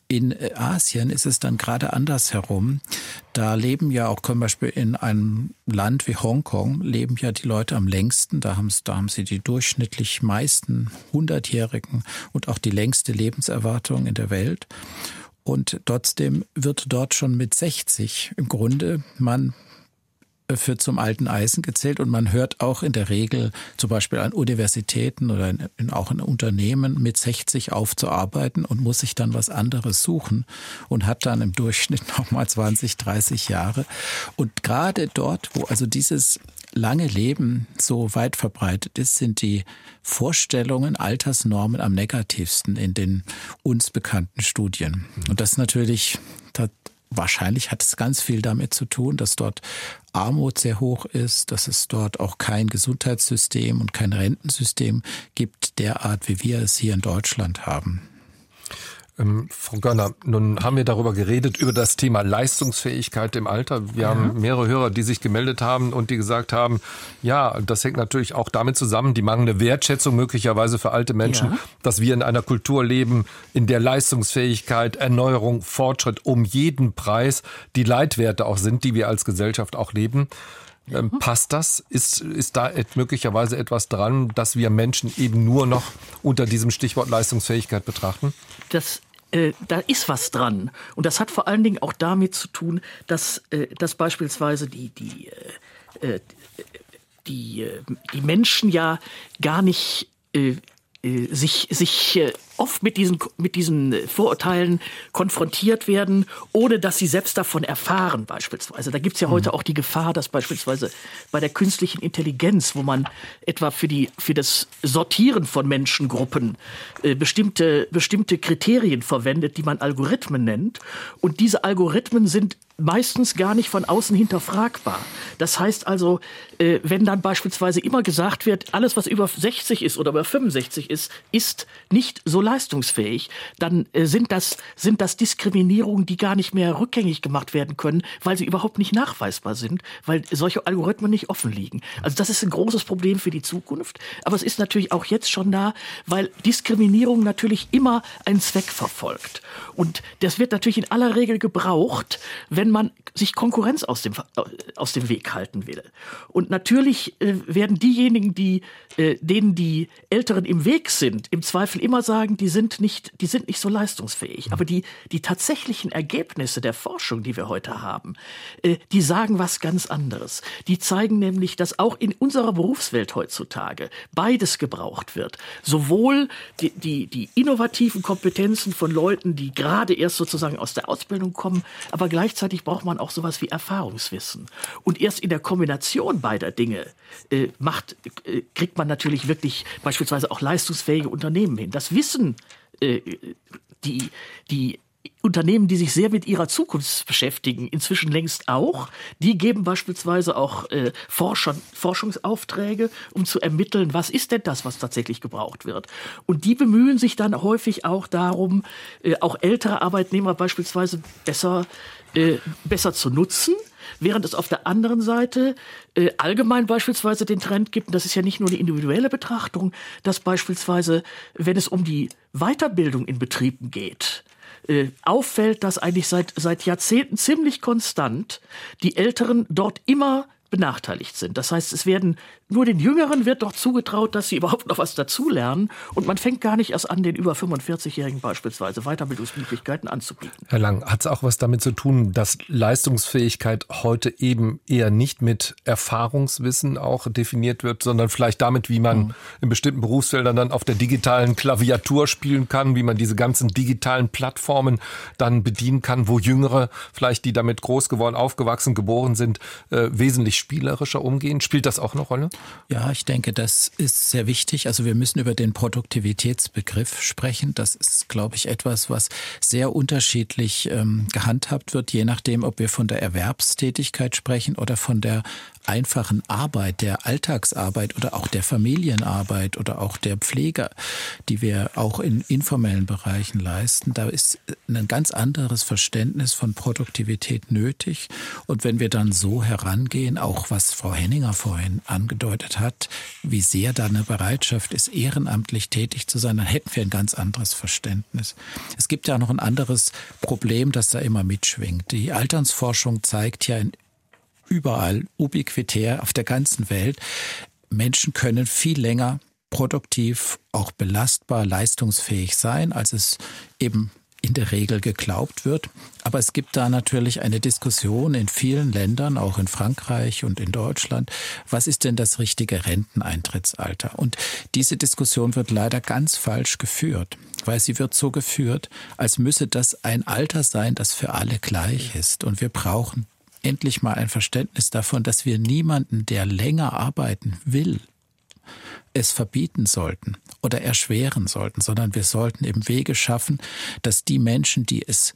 In äh, Asien ist es dann gerade andersherum. Da leben ja auch zum Beispiel in einem Land wie Hongkong, leben ja die Leute am längsten. Da haben, da haben sie die durchschnittlich meisten Hundertjährigen und auch die längste Lebenserwartung in der Welt. Und trotzdem wird dort schon mit 60 im Grunde man für zum alten Eisen gezählt und man hört auch in der Regel zum Beispiel an Universitäten oder in, in, auch in Unternehmen mit 60 aufzuarbeiten und muss sich dann was anderes suchen und hat dann im Durchschnitt nochmal 20, 30 Jahre. Und gerade dort, wo also dieses lange Leben so weit verbreitet ist, sind die Vorstellungen, Altersnormen am negativsten in den uns bekannten Studien. Und das natürlich, wahrscheinlich hat es ganz viel damit zu tun, dass dort Armut sehr hoch ist, dass es dort auch kein Gesundheitssystem und kein Rentensystem gibt, derart wie wir es hier in Deutschland haben. Ähm, Frau Görner, nun haben wir darüber geredet, über das Thema Leistungsfähigkeit im Alter. Wir ja. haben mehrere Hörer, die sich gemeldet haben und die gesagt haben, ja, das hängt natürlich auch damit zusammen, die mangelnde Wertschätzung möglicherweise für alte Menschen, ja. dass wir in einer Kultur leben, in der Leistungsfähigkeit, Erneuerung, Fortschritt um jeden Preis die Leitwerte auch sind, die wir als Gesellschaft auch leben. Ähm, passt das? Ist, ist da möglicherweise etwas dran, dass wir Menschen eben nur noch unter diesem Stichwort Leistungsfähigkeit betrachten? Das äh, da ist was dran. Und das hat vor allen Dingen auch damit zu tun, dass, äh, dass beispielsweise die, die, äh, die, die Menschen ja gar nicht sich, sich oft mit diesen, mit diesen Vorurteilen konfrontiert werden, ohne dass sie selbst davon erfahren beispielsweise. Da gibt's ja heute mhm. auch die Gefahr, dass beispielsweise bei der künstlichen Intelligenz, wo man etwa für, die, für das Sortieren von Menschengruppen äh, bestimmte, bestimmte Kriterien verwendet, die man Algorithmen nennt. Und diese Algorithmen sind meistens gar nicht von außen hinterfragbar. Das heißt also, äh, wenn dann beispielsweise immer gesagt wird, alles was über 60 ist oder über 65 ist, ist nicht so leistungsfähig, dann äh, sind das, sind das Diskriminierungen, die gar nicht mehr rückgängig gemacht werden können, weil sie überhaupt nicht nachweisbar sind, weil solche Algorithmen nicht offen liegen. Also das ist ein großes Problem für die Zukunft. Aber es ist natürlich auch jetzt schon da, weil Diskriminierung natürlich immer einen Zweck verfolgt. Und das wird natürlich in aller Regel gebraucht, wenn man sich Konkurrenz aus dem, äh, aus dem Weg halten will. Und natürlich äh, werden diejenigen, die, denen die Älteren im Weg sind, im Zweifel immer sagen, sagen, die sind nicht, die sind nicht so leistungsfähig. Aber die, die tatsächlichen Ergebnisse der Forschung, die wir heute haben, äh, die sagen was ganz anderes. Die zeigen nämlich, dass auch in unserer Berufswelt heutzutage beides gebraucht wird. Sowohl die, die, die innovativen Kompetenzen von Leuten, die gerade erst sozusagen aus der Ausbildung kommen, aber gleichzeitig braucht man auch sowas wie Erfahrungswissen. Und erst in der Kombination beider Dinge äh, macht, äh, kriegt man natürlich wirklich beispielsweise auch leistungsfähige Unternehmen hin. Das Wissen wissen äh, die, die Unternehmen, die sich sehr mit ihrer Zukunft beschäftigen, inzwischen längst auch. Die geben beispielsweise auch äh, Forschern, Forschungsaufträge, um zu ermitteln, was ist denn das, was tatsächlich gebraucht wird. Und die bemühen sich dann häufig auch darum, äh, auch ältere Arbeitnehmer beispielsweise besser, äh, besser zu nutzen während es auf der anderen Seite äh, allgemein beispielsweise den Trend gibt, und das ist ja nicht nur eine individuelle Betrachtung, dass beispielsweise, wenn es um die Weiterbildung in Betrieben geht, äh, auffällt, dass eigentlich seit, seit Jahrzehnten ziemlich konstant die Älteren dort immer benachteiligt sind. Das heißt, es werden nur den Jüngeren wird doch zugetraut, dass sie überhaupt noch was dazulernen und man fängt gar nicht erst an, den über 45-Jährigen beispielsweise Weiterbildungsmöglichkeiten anzubieten. Herr Lang, hat es auch was damit zu tun, dass Leistungsfähigkeit heute eben eher nicht mit Erfahrungswissen auch definiert wird, sondern vielleicht damit, wie man mhm. in bestimmten Berufsfeldern dann auf der digitalen Klaviatur spielen kann, wie man diese ganzen digitalen Plattformen dann bedienen kann, wo Jüngere, vielleicht die damit groß geworden, aufgewachsen, geboren sind, äh, wesentlich spielerischer umgehen. Spielt das auch eine Rolle? Ja, ich denke, das ist sehr wichtig. Also wir müssen über den Produktivitätsbegriff sprechen. Das ist, glaube ich, etwas, was sehr unterschiedlich ähm, gehandhabt wird, je nachdem, ob wir von der Erwerbstätigkeit sprechen oder von der einfachen Arbeit, der Alltagsarbeit oder auch der Familienarbeit oder auch der Pflege, die wir auch in informellen Bereichen leisten, da ist ein ganz anderes Verständnis von Produktivität nötig. Und wenn wir dann so herangehen, auch was Frau Henninger vorhin angedeutet hat, wie sehr da eine Bereitschaft ist, ehrenamtlich tätig zu sein, dann hätten wir ein ganz anderes Verständnis. Es gibt ja noch ein anderes Problem, das da immer mitschwingt. Die Alternsforschung zeigt ja in überall, ubiquitär auf der ganzen Welt. Menschen können viel länger produktiv, auch belastbar, leistungsfähig sein, als es eben in der Regel geglaubt wird. Aber es gibt da natürlich eine Diskussion in vielen Ländern, auch in Frankreich und in Deutschland. Was ist denn das richtige Renteneintrittsalter? Und diese Diskussion wird leider ganz falsch geführt, weil sie wird so geführt, als müsse das ein Alter sein, das für alle gleich ist. Und wir brauchen endlich mal ein Verständnis davon, dass wir niemanden, der länger arbeiten will, es verbieten sollten oder erschweren sollten, sondern wir sollten eben Wege schaffen, dass die Menschen, die es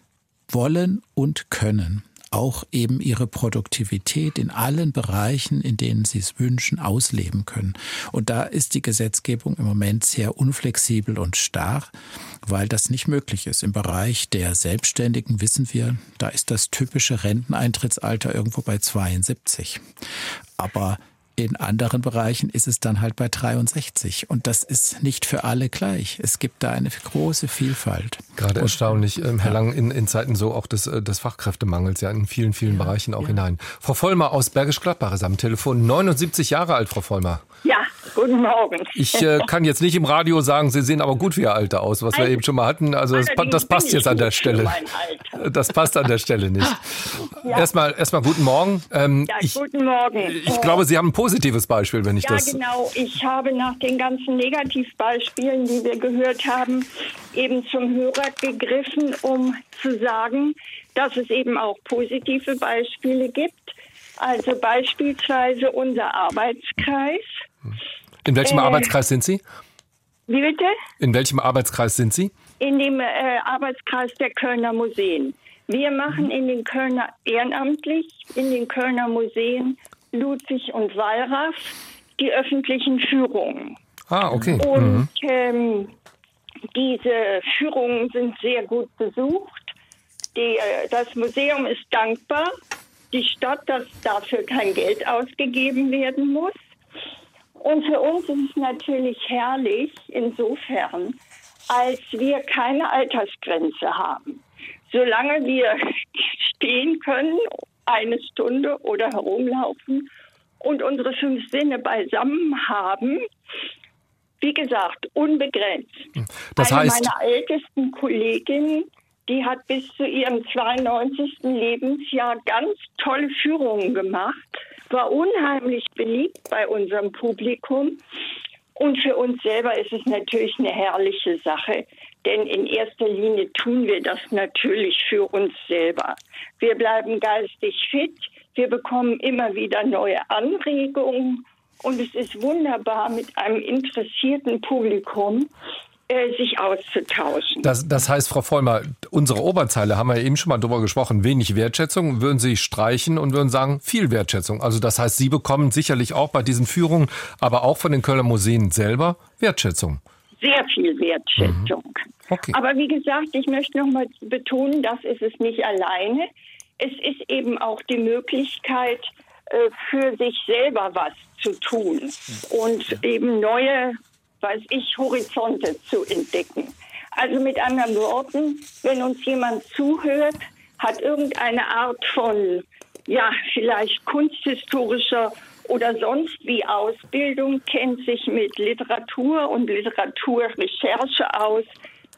wollen und können, auch eben ihre Produktivität in allen Bereichen, in denen sie es wünschen, ausleben können. Und da ist die Gesetzgebung im Moment sehr unflexibel und starr, weil das nicht möglich ist. Im Bereich der Selbstständigen wissen wir, da ist das typische Renteneintrittsalter irgendwo bei 72. Aber in anderen Bereichen ist es dann halt bei 63. Und das ist nicht für alle gleich. Es gibt da eine große Vielfalt. Gerade erstaunlich, ähm, Herr Lang, in, in, Zeiten so auch des, äh, des Fachkräftemangels, ja in vielen, vielen ja, Bereichen auch ja. hinein. Frau Vollmer aus Bergisch Gladbach ist am Telefon, 79 Jahre alt, Frau Vollmer. Ja, guten Morgen. Ich äh, kann jetzt nicht im Radio sagen, Sie sehen aber gut wie Ihr Alter aus, was wir eben schon mal hatten. Also das, das passt jetzt an der Stelle. Das passt an der Stelle nicht. Ja. Erstmal, erstmal guten Morgen. Ähm, ja, ich, guten Morgen. Ich glaube, Sie haben ein positives Beispiel, wenn ich ja, das. Ja, genau. Ich habe nach den ganzen Negativbeispielen, die wir gehört haben, eben zum Hörer gegriffen, um zu sagen, dass es eben auch positive Beispiele gibt. Also beispielsweise unser Arbeitskreis. In welchem äh, Arbeitskreis sind Sie? Wie bitte? In welchem Arbeitskreis sind Sie? In dem äh, Arbeitskreis der Kölner Museen. Wir machen in den Kölner ehrenamtlich, in den Kölner Museen Ludwig und Wallraff die öffentlichen Führungen. Ah, okay. Und mhm. ähm, diese Führungen sind sehr gut besucht. Die, äh, das Museum ist dankbar. Die Stadt, dass dafür kein Geld ausgegeben werden muss. Und für uns ist es natürlich herrlich insofern, als wir keine Altersgrenze haben. Solange wir stehen können, eine Stunde oder herumlaufen und unsere fünf Sinne beisammen haben, wie gesagt, unbegrenzt. Das heißt, Eine meiner ältesten Kolleginnen, die hat bis zu ihrem 92. Lebensjahr ganz tolle Führungen gemacht, war unheimlich beliebt bei unserem Publikum. Und für uns selber ist es natürlich eine herrliche Sache, denn in erster Linie tun wir das natürlich für uns selber. Wir bleiben geistig fit, wir bekommen immer wieder neue Anregungen und es ist wunderbar mit einem interessierten Publikum sich auszutauschen. Das, das heißt, Frau Vollmer, unsere Oberzeile haben wir eben schon mal drüber gesprochen, wenig Wertschätzung, würden Sie streichen und würden sagen, viel Wertschätzung. Also das heißt, Sie bekommen sicherlich auch bei diesen Führungen, aber auch von den Kölner Museen selber Wertschätzung sehr viel Wertschätzung. Mhm. Okay. Aber wie gesagt, ich möchte noch mal betonen, das ist es nicht alleine. Es ist eben auch die Möglichkeit, äh, für sich selber was zu tun und eben neue, weiß ich, Horizonte zu entdecken. Also mit anderen Worten, wenn uns jemand zuhört, hat irgendeine Art von, ja, vielleicht kunsthistorischer oder sonst wie Ausbildung, kennt sich mit Literatur und Literaturrecherche aus,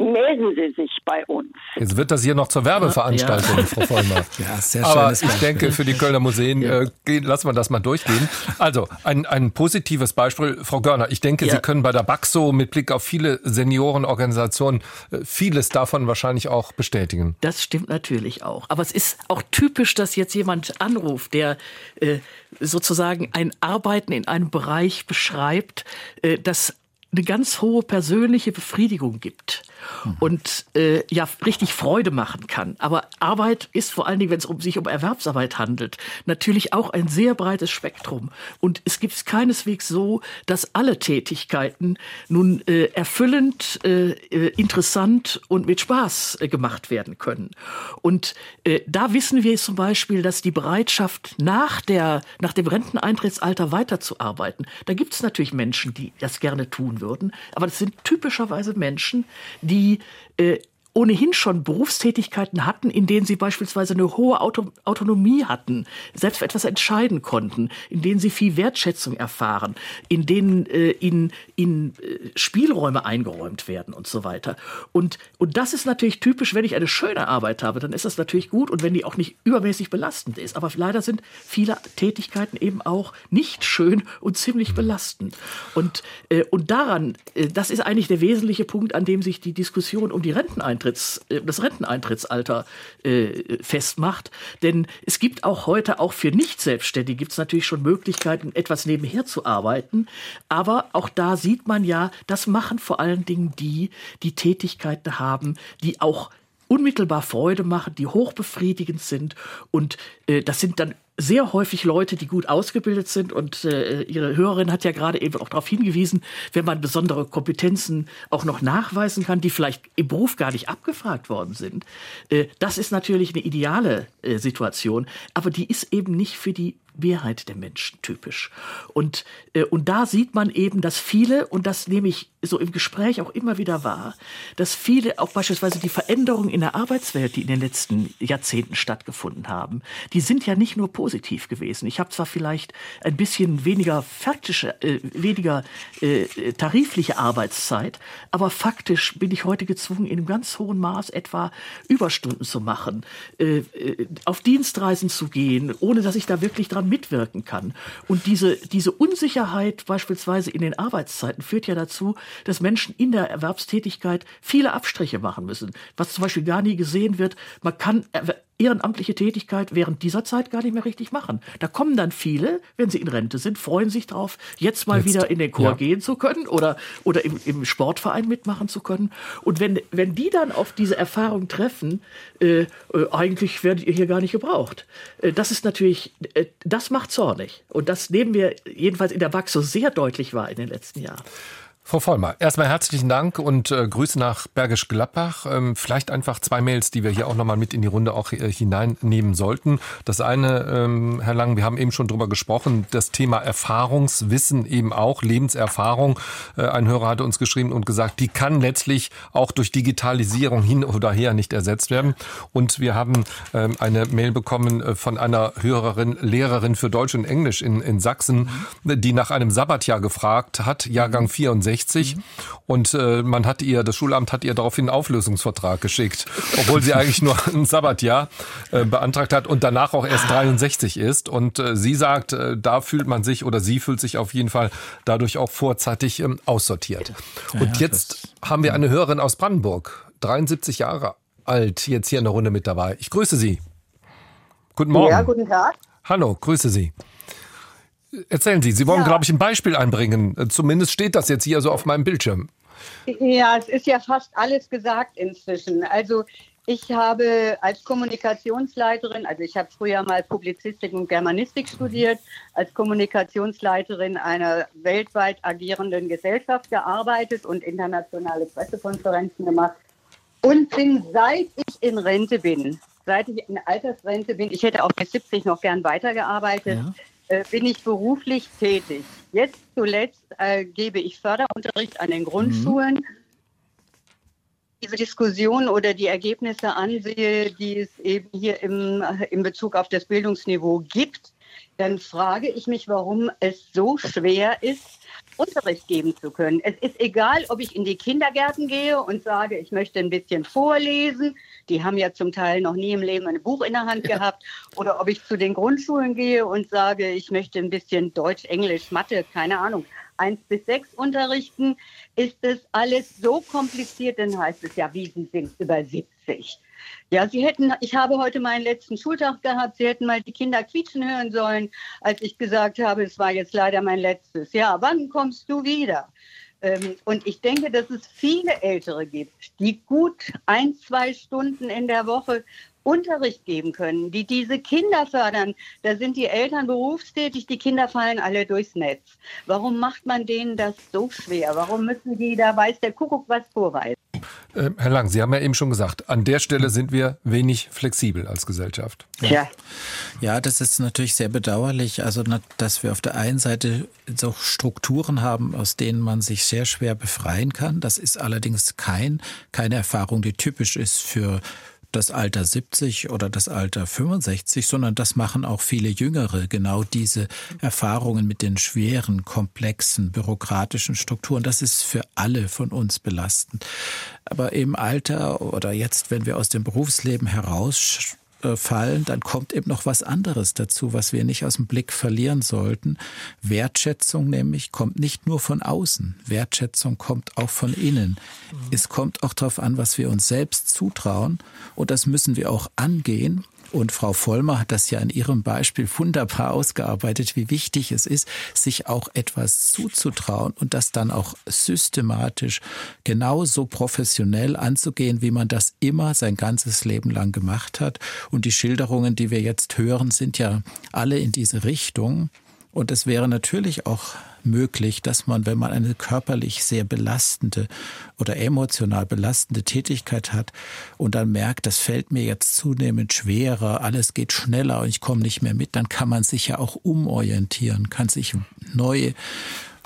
melden Sie sich bei uns. Jetzt wird das hier noch zur Werbeveranstaltung, ja. Frau Vollmer. Ja, sehr schön. Aber ich denke, für die Kölner Museen ja. äh, lassen wir das mal durchgehen. Also, ein, ein positives Beispiel. Frau Görner, ich denke, ja. Sie können bei der Baxo mit Blick auf viele Seniorenorganisationen äh, vieles davon wahrscheinlich auch bestätigen. Das stimmt natürlich auch. Aber es ist auch typisch, dass jetzt jemand anruft, der äh, sozusagen ein Arbeiten in einem Bereich beschreibt, äh, das eine ganz hohe persönliche Befriedigung gibt mhm. und äh, ja richtig Freude machen kann. Aber Arbeit ist vor allen Dingen, wenn es um sich um Erwerbsarbeit handelt, natürlich auch ein sehr breites Spektrum. Und es gibt es keineswegs so, dass alle Tätigkeiten nun äh, erfüllend, äh, äh interessant und mit Spaß äh, gemacht werden können. Und äh, da wissen wir zum Beispiel, dass die Bereitschaft nach der nach dem Renteneintrittsalter weiterzuarbeiten, da gibt es natürlich Menschen, die das gerne tun würden. Aber das sind typischerweise Menschen, die äh, ohnehin schon Berufstätigkeiten hatten, in denen sie beispielsweise eine hohe Auto Autonomie hatten, selbst für etwas entscheiden konnten, in denen sie viel Wertschätzung erfahren, in denen äh, ihnen, ihnen äh, Spielräume eingeräumt werden und so weiter. Und, und das ist natürlich typisch, wenn ich eine schöne Arbeit habe, dann ist das natürlich gut und wenn die auch nicht übermäßig belastend ist. Aber leider sind viele Tätigkeiten eben auch nicht schön und ziemlich belastend. Und, äh, und daran, äh, das ist eigentlich der wesentliche Punkt, an dem sich die Diskussion um die Renteneintritte Renteneintritts, äh, das Renteneintrittsalter äh, festmacht. Denn es gibt auch heute, auch für Nicht-Selbstständige, gibt es natürlich schon Möglichkeiten, etwas nebenher zu arbeiten. Aber auch da sieht man ja, das machen vor allen Dingen die, die Tätigkeiten haben, die auch unmittelbar Freude machen, die hochbefriedigend sind. Und äh, das sind dann sehr häufig Leute, die gut ausgebildet sind. Und äh, Ihre Hörerin hat ja gerade eben auch darauf hingewiesen, wenn man besondere Kompetenzen auch noch nachweisen kann, die vielleicht im Beruf gar nicht abgefragt worden sind. Äh, das ist natürlich eine ideale äh, Situation, aber die ist eben nicht für die Mehrheit der Menschen typisch. Und, äh, und da sieht man eben, dass viele, und das nehme ich so im Gespräch auch immer wieder wahr, dass viele, auch beispielsweise die Veränderungen in der Arbeitswelt, die in den letzten Jahrzehnten stattgefunden haben, die sind ja nicht nur positiv gewesen. Ich habe zwar vielleicht ein bisschen weniger faktische, äh, weniger äh, tarifliche Arbeitszeit, aber faktisch bin ich heute gezwungen, in einem ganz hohen Maß etwa Überstunden zu machen, äh, äh auf Dienstreisen zu gehen, ohne dass ich da wirklich dran mitwirken kann. Und diese, diese Unsicherheit beispielsweise in den Arbeitszeiten führt ja dazu, dass Menschen in der Erwerbstätigkeit viele Abstriche machen müssen. Was zum Beispiel gar nie gesehen wird, man kann ehrenamtliche Tätigkeit während dieser Zeit gar nicht mehr richtig machen. Da kommen dann viele, wenn sie in Rente sind, freuen sich drauf, jetzt mal jetzt, wieder in den Chor ja. gehen zu können oder, oder im, im, Sportverein mitmachen zu können. Und wenn, wenn die dann auf diese Erfahrung treffen, äh, äh, eigentlich werdet ihr hier gar nicht gebraucht. Äh, das ist natürlich, äh, das macht zornig. Und das nehmen wir jedenfalls in der Baxo sehr deutlich wahr in den letzten Jahren. Frau Vollmer, erstmal herzlichen Dank und äh, Grüße nach Bergisch Gladbach. Ähm, vielleicht einfach zwei Mails, die wir hier auch nochmal mit in die Runde auch äh, hineinnehmen sollten. Das eine, ähm, Herr Lang, wir haben eben schon drüber gesprochen, das Thema Erfahrungswissen eben auch, Lebenserfahrung. Äh, ein Hörer hatte uns geschrieben und gesagt, die kann letztlich auch durch Digitalisierung hin oder her nicht ersetzt werden. Und wir haben ähm, eine Mail bekommen äh, von einer Hörerin, Lehrerin für Deutsch und Englisch in, in Sachsen, die nach einem Sabbatjahr gefragt hat, Jahrgang 64 60 mhm. und äh, man hat ihr, das Schulamt hat ihr daraufhin einen Auflösungsvertrag geschickt, obwohl sie eigentlich nur ein Sabbatjahr äh, beantragt hat und danach auch erst 63 ist. Und äh, sie sagt, äh, da fühlt man sich oder sie fühlt sich auf jeden Fall dadurch auch vorzeitig ähm, aussortiert. Und jetzt haben wir eine Hörerin aus Brandenburg, 73 Jahre alt, jetzt hier in der Runde mit dabei. Ich grüße Sie. Guten Morgen. Ja, guten Tag. Hallo, grüße Sie. Erzählen Sie, Sie wollen, ja. glaube ich, ein Beispiel einbringen. Zumindest steht das jetzt hier so auf meinem Bildschirm. Ja, es ist ja fast alles gesagt inzwischen. Also ich habe als Kommunikationsleiterin, also ich habe früher mal Publizistik und Germanistik studiert, als Kommunikationsleiterin einer weltweit agierenden Gesellschaft gearbeitet und internationale Pressekonferenzen gemacht und bin seit ich in Rente bin, seit ich in Altersrente bin, ich hätte auch bis 70 noch gern weitergearbeitet, ja. Äh, bin ich beruflich tätig. Jetzt zuletzt äh, gebe ich Förderunterricht an den Grundschulen. Mhm. Diese Diskussion oder die Ergebnisse ansehe, die es eben hier im, in Bezug auf das Bildungsniveau gibt, dann frage ich mich, warum es so schwer ist, Unterricht geben zu können. Es ist egal, ob ich in die Kindergärten gehe und sage, ich möchte ein bisschen vorlesen. Die haben ja zum Teil noch nie im Leben ein Buch in der Hand gehabt. Oder ob ich zu den Grundschulen gehe und sage, ich möchte ein bisschen Deutsch, Englisch, Mathe, keine Ahnung, eins bis sechs unterrichten. Ist das alles so kompliziert, dann heißt es ja, wie Sie sind über 70. Ja, Sie hätten, ich habe heute meinen letzten Schultag gehabt. Sie hätten mal die Kinder quietschen hören sollen, als ich gesagt habe, es war jetzt leider mein letztes. Ja, wann kommst du wieder? Ähm, und ich denke, dass es viele Ältere gibt, die gut ein, zwei Stunden in der Woche Unterricht geben können, die diese Kinder fördern. Da sind die Eltern berufstätig, die Kinder fallen alle durchs Netz. Warum macht man denen das so schwer? Warum müssen die, da weiß der Kuckuck was vorweisen? Äh, Herr Lang, Sie haben ja eben schon gesagt, an der Stelle sind wir wenig flexibel als Gesellschaft. Ja. Ja, das ist natürlich sehr bedauerlich. Also, dass wir auf der einen Seite so Strukturen haben, aus denen man sich sehr schwer befreien kann. Das ist allerdings kein, keine Erfahrung, die typisch ist für das Alter 70 oder das Alter 65, sondern das machen auch viele Jüngere, genau diese Erfahrungen mit den schweren, komplexen, bürokratischen Strukturen. Das ist für alle von uns belastend. Aber im Alter oder jetzt, wenn wir aus dem Berufsleben heraus fallen, dann kommt eben noch was anderes dazu, was wir nicht aus dem Blick verlieren sollten. Wertschätzung nämlich kommt nicht nur von außen. Wertschätzung kommt auch von innen. Es kommt auch darauf an, was wir uns selbst zutrauen. Und das müssen wir auch angehen. Und Frau Vollmer hat das ja in ihrem Beispiel wunderbar ausgearbeitet, wie wichtig es ist, sich auch etwas zuzutrauen und das dann auch systematisch genauso professionell anzugehen, wie man das immer sein ganzes Leben lang gemacht hat. Und die Schilderungen, die wir jetzt hören, sind ja alle in diese Richtung. Und es wäre natürlich auch möglich, dass man, wenn man eine körperlich sehr belastende oder emotional belastende Tätigkeit hat und dann merkt, das fällt mir jetzt zunehmend schwerer, alles geht schneller und ich komme nicht mehr mit, dann kann man sich ja auch umorientieren, kann sich neue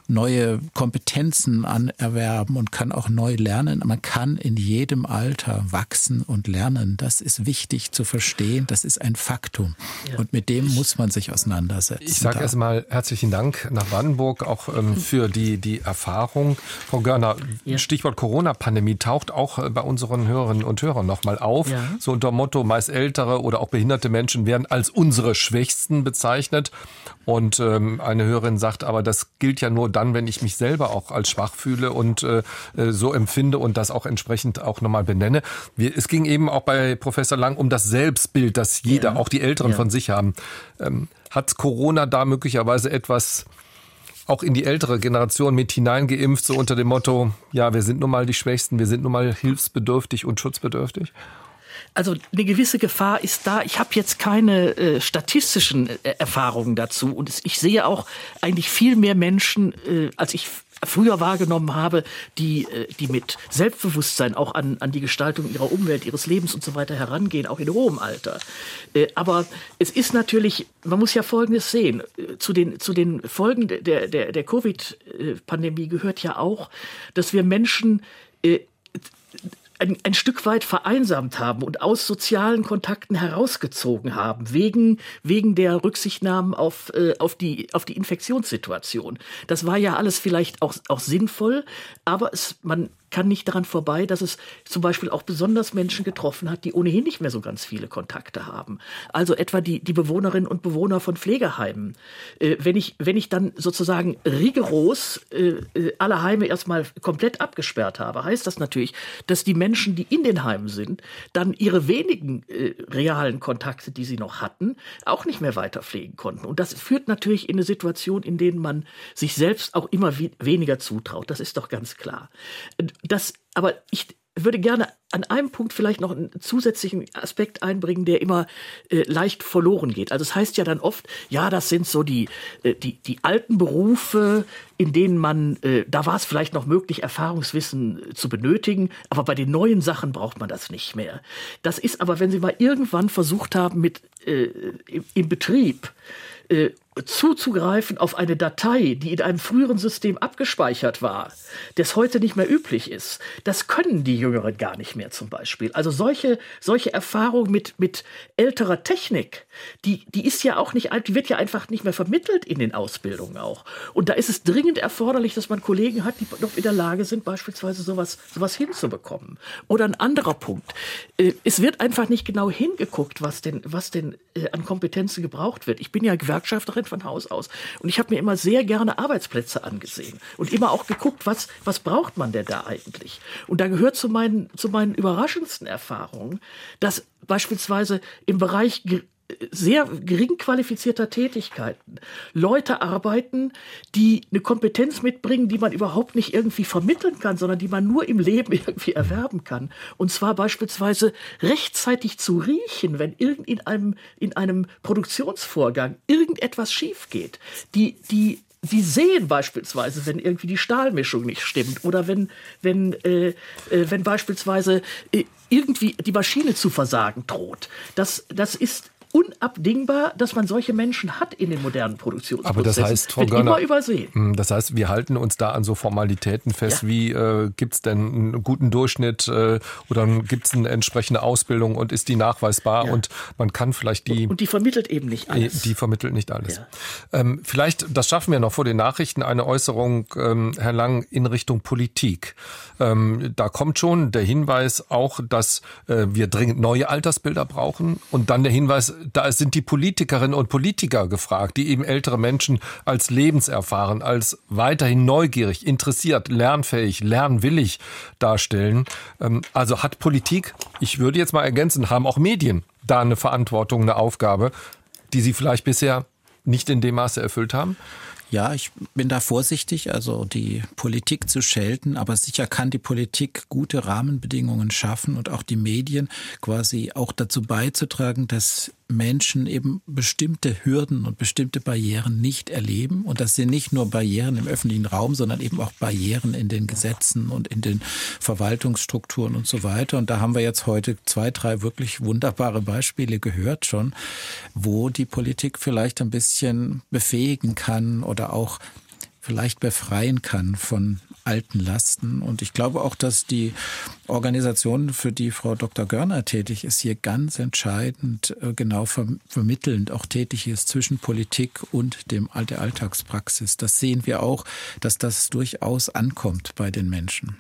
neue Kompetenzen anerwerben und kann auch neu lernen. Man kann in jedem Alter wachsen und lernen. Das ist wichtig zu verstehen. Das ist ein Faktum. Ja. Und mit dem muss man sich auseinandersetzen. Ich sage erstmal herzlichen Dank nach Brandenburg auch ähm, für die, die Erfahrung. Frau Görner, ja. Stichwort Corona-Pandemie taucht auch äh, bei unseren Hörerinnen und Hörern nochmal auf. Ja. So unter Motto, meist ältere oder auch behinderte Menschen werden als unsere Schwächsten bezeichnet. Und ähm, eine Hörerin sagt aber, das gilt ja nur dann, wenn ich mich selber auch als schwach fühle und äh, äh, so empfinde und das auch entsprechend auch nochmal benenne. Wir, es ging eben auch bei Professor Lang um das Selbstbild, das jeder, ja. auch die Älteren ja. von sich haben. Ähm, hat Corona da möglicherweise etwas auch in die ältere Generation mit hineingeimpft, so unter dem Motto, ja, wir sind nun mal die Schwächsten, wir sind nun mal hilfsbedürftig und schutzbedürftig? Also eine gewisse Gefahr ist da. Ich habe jetzt keine äh, statistischen äh, Erfahrungen dazu und es, ich sehe auch eigentlich viel mehr Menschen, äh, als ich früher wahrgenommen habe, die, äh, die mit Selbstbewusstsein auch an, an die Gestaltung ihrer Umwelt, ihres Lebens und so weiter herangehen, auch in hohem Alter. Äh, aber es ist natürlich, man muss ja Folgendes sehen, äh, zu den, zu den Folgen der, der, der Covid-Pandemie gehört ja auch, dass wir Menschen ein, ein Stück weit vereinsamt haben und aus sozialen Kontakten herausgezogen haben, wegen, wegen der Rücksichtnahmen auf, äh, auf, die, auf die Infektionssituation. Das war ja alles vielleicht auch, auch sinnvoll, aber es, man, kann nicht daran vorbei, dass es zum Beispiel auch besonders Menschen getroffen hat, die ohnehin nicht mehr so ganz viele Kontakte haben. Also etwa die, die Bewohnerinnen und Bewohner von Pflegeheimen. Äh, wenn, ich, wenn ich dann sozusagen rigoros äh, äh, alle Heime erstmal komplett abgesperrt habe, heißt das natürlich, dass die Menschen, die in den Heimen sind, dann ihre wenigen äh, realen Kontakte, die sie noch hatten, auch nicht mehr weiter pflegen konnten. Und das führt natürlich in eine Situation, in der man sich selbst auch immer weniger zutraut. Das ist doch ganz klar das, aber ich würde gerne an einem Punkt vielleicht noch einen zusätzlichen Aspekt einbringen, der immer äh, leicht verloren geht. Also es heißt ja dann oft, ja, das sind so die, äh, die, die alten Berufe, in denen man, äh, da war es vielleicht noch möglich, Erfahrungswissen zu benötigen, aber bei den neuen Sachen braucht man das nicht mehr. Das ist aber, wenn Sie mal irgendwann versucht haben, mit äh, im, im Betrieb äh, zuzugreifen auf eine Datei, die in einem früheren System abgespeichert war, das heute nicht mehr üblich ist. Das können die Jüngeren gar nicht mehr zum Beispiel. Also solche, solche Erfahrung mit, mit älterer Technik, die, die ist ja auch nicht, die wird ja einfach nicht mehr vermittelt in den Ausbildungen auch. Und da ist es dringend erforderlich, dass man Kollegen hat, die noch in der Lage sind, beispielsweise sowas, sowas hinzubekommen. Oder ein anderer Punkt. Äh, es wird einfach nicht genau hingeguckt, was denn, was denn äh, an Kompetenzen gebraucht wird. Ich bin ja Gewerkschafterin von Haus aus. Und ich habe mir immer sehr gerne Arbeitsplätze angesehen und immer auch geguckt, was, was braucht man denn da eigentlich? Und da gehört zu meinen, zu meinen überraschendsten Erfahrungen, dass beispielsweise im Bereich sehr gering qualifizierter Tätigkeiten Leute arbeiten, die eine Kompetenz mitbringen, die man überhaupt nicht irgendwie vermitteln kann, sondern die man nur im Leben irgendwie erwerben kann. Und zwar beispielsweise rechtzeitig zu riechen, wenn irgend in einem, in einem Produktionsvorgang irgendetwas schief geht. Die, die Sie sehen beispielsweise, wenn irgendwie die Stahlmischung nicht stimmt oder wenn, wenn, äh, äh, wenn beispielsweise äh, irgendwie die Maschine zu versagen droht. Das, das ist unabdingbar, dass man solche Menschen hat in den modernen Produktionsprozessen. Aber das heißt, Frau Görner, immer übersehen. Hm, das heißt, wir halten uns da an so Formalitäten fest, ja. wie äh, gibt es denn einen guten Durchschnitt äh, oder gibt es eine entsprechende Ausbildung und ist die nachweisbar ja. und man kann vielleicht die... Und, und, die vermittelt eben nicht alles. Die, die vermittelt nicht alles. Ja. Ähm, vielleicht, das schaffen wir noch vor den Nachrichten, eine Äußerung, ähm, Herr Lang, in Richtung Politik. Ähm, da kommt schon der Hinweis auch, dass äh, wir dringend neue Altersbilder brauchen und dann der Hinweis, da sind die Politikerinnen und Politiker gefragt, die eben ältere Menschen als lebenserfahren, als weiterhin neugierig, interessiert, lernfähig, lernwillig darstellen. Ähm, also hat Politik, ich würde jetzt mal ergänzen, haben auch Medien da eine Verantwortung, eine Aufgabe, die sie vielleicht bisher nicht in dem Maße erfüllt haben? Ja, ich bin da vorsichtig, also die Politik zu schelten, aber sicher kann die Politik gute Rahmenbedingungen schaffen und auch die Medien quasi auch dazu beizutragen, dass Menschen eben bestimmte Hürden und bestimmte Barrieren nicht erleben. Und das sind nicht nur Barrieren im öffentlichen Raum, sondern eben auch Barrieren in den Gesetzen und in den Verwaltungsstrukturen und so weiter. Und da haben wir jetzt heute zwei, drei wirklich wunderbare Beispiele gehört schon, wo die Politik vielleicht ein bisschen befähigen kann oder auch vielleicht befreien kann von alten Lasten. Und ich glaube auch, dass die Organisation, für die Frau Dr. Görner tätig ist, hier ganz entscheidend äh, genau vermittelnd auch tätig ist zwischen Politik und dem, der Alltagspraxis. Das sehen wir auch, dass das durchaus ankommt bei den Menschen.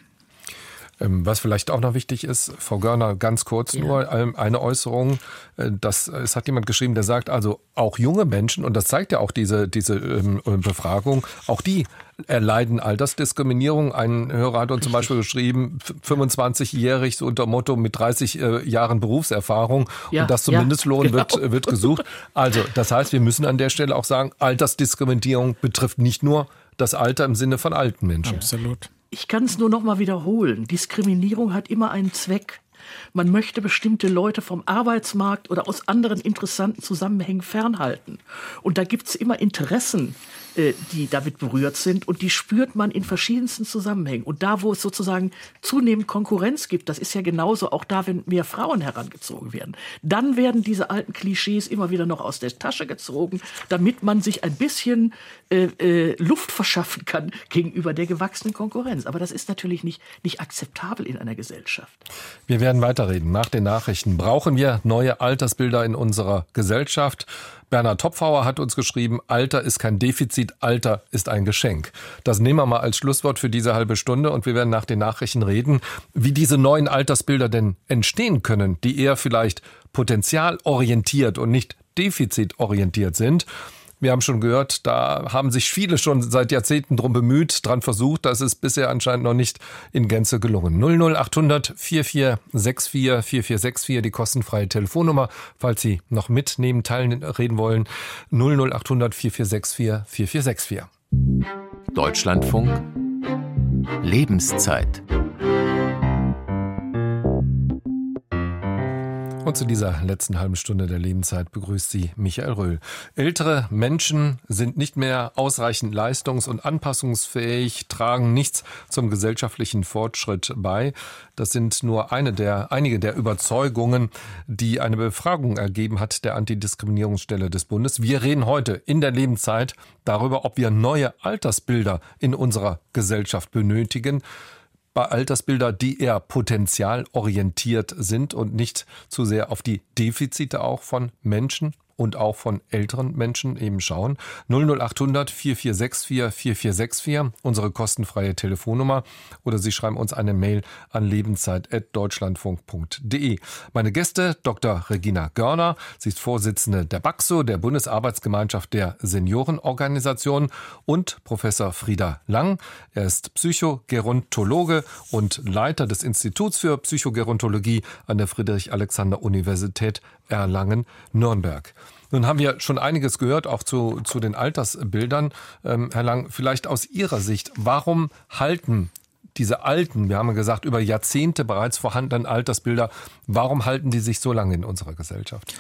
Ähm, was vielleicht auch noch wichtig ist, Frau Görner, ganz kurz ja. nur eine Äußerung. Äh, das, es hat jemand geschrieben, der sagt, also auch junge Menschen, und das zeigt ja auch diese, diese ähm, Befragung, auch die erleiden Altersdiskriminierung. Ein Hörer hat uns zum Beispiel geschrieben, 25-jährig, so unter Motto mit 30 äh, Jahren Berufserfahrung ja, und das zum ja, Mindestlohn genau. wird, wird gesucht. Also, das heißt, wir müssen an der Stelle auch sagen, Altersdiskriminierung betrifft nicht nur das Alter im Sinne von alten Menschen. Absolut. Ich kann es nur noch mal wiederholen. Diskriminierung hat immer einen Zweck. Man möchte bestimmte Leute vom Arbeitsmarkt oder aus anderen interessanten Zusammenhängen fernhalten. Und da gibt es immer Interessen, die damit berührt sind und die spürt man in verschiedensten Zusammenhängen. Und da, wo es sozusagen zunehmend Konkurrenz gibt, das ist ja genauso auch da, wenn mehr Frauen herangezogen werden, dann werden diese alten Klischees immer wieder noch aus der Tasche gezogen, damit man sich ein bisschen äh, äh, Luft verschaffen kann gegenüber der gewachsenen Konkurrenz. Aber das ist natürlich nicht, nicht akzeptabel in einer Gesellschaft. Wir werden weiterreden. Nach den Nachrichten brauchen wir neue Altersbilder in unserer Gesellschaft. Bernhard Topfauer hat uns geschrieben, Alter ist kein Defizit, Alter ist ein Geschenk. Das nehmen wir mal als Schlusswort für diese halbe Stunde und wir werden nach den Nachrichten reden, wie diese neuen Altersbilder denn entstehen können, die eher vielleicht potenzialorientiert und nicht defizitorientiert sind. Wir haben schon gehört, da haben sich viele schon seit Jahrzehnten drum bemüht, dran versucht. Das ist bisher anscheinend noch nicht in Gänze gelungen. 00800 4464 4464, die kostenfreie Telefonnummer, falls Sie noch mitnehmen, teilen, reden wollen. 00800 4464 4464. Deutschlandfunk Lebenszeit Und zu dieser letzten halben Stunde der Lebenszeit begrüßt Sie Michael Röhl. Ältere Menschen sind nicht mehr ausreichend leistungs- und anpassungsfähig, tragen nichts zum gesellschaftlichen Fortschritt bei. Das sind nur eine der, einige der Überzeugungen, die eine Befragung ergeben hat der Antidiskriminierungsstelle des Bundes. Wir reden heute in der Lebenszeit darüber, ob wir neue Altersbilder in unserer Gesellschaft benötigen Altersbilder, die eher potenzialorientiert sind und nicht zu sehr auf die Defizite auch von Menschen und auch von älteren Menschen eben schauen. 00800 4464 4464, unsere kostenfreie Telefonnummer. Oder Sie schreiben uns eine Mail an lebenszeit.deutschlandfunk.de. Meine Gäste, Dr. Regina Görner. Sie ist Vorsitzende der BAXO, der Bundesarbeitsgemeinschaft der Seniorenorganisation und Professor Frieda Lang. Er ist Psychogerontologe und Leiter des Instituts für Psychogerontologie an der Friedrich-Alexander-Universität Erlangen-Nürnberg. Nun haben wir schon einiges gehört, auch zu, zu den Altersbildern. Ähm, Herr Lang, vielleicht aus Ihrer Sicht, warum halten diese alten, wir haben gesagt, über Jahrzehnte bereits vorhandenen Altersbilder, warum halten die sich so lange in unserer Gesellschaft?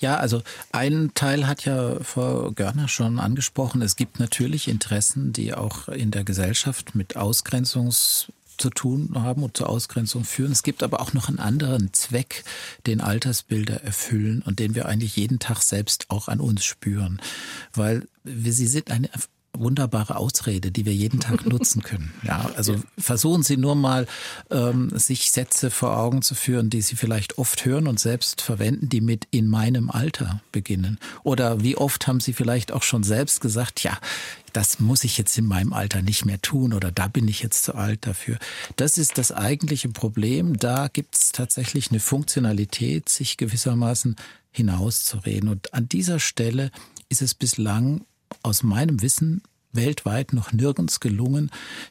Ja, also ein Teil hat ja Frau Görner schon angesprochen. Es gibt natürlich Interessen, die auch in der Gesellschaft mit Ausgrenzungs zu tun haben und zur Ausgrenzung führen. Es gibt aber auch noch einen anderen Zweck, den Altersbilder erfüllen und den wir eigentlich jeden Tag selbst auch an uns spüren. Weil sie sind eine wunderbare Ausrede, die wir jeden Tag nutzen können. Ja, also versuchen Sie nur mal, ähm, sich Sätze vor Augen zu führen, die Sie vielleicht oft hören und selbst verwenden, die mit in meinem Alter beginnen. Oder wie oft haben Sie vielleicht auch schon selbst gesagt, ja, das muss ich jetzt in meinem Alter nicht mehr tun oder da bin ich jetzt zu alt dafür. Das ist das eigentliche Problem. Da gibt es tatsächlich eine Funktionalität, sich gewissermaßen hinauszureden. Und an dieser Stelle ist es bislang aus meinem Wissen weltweit noch nirgends gelungen,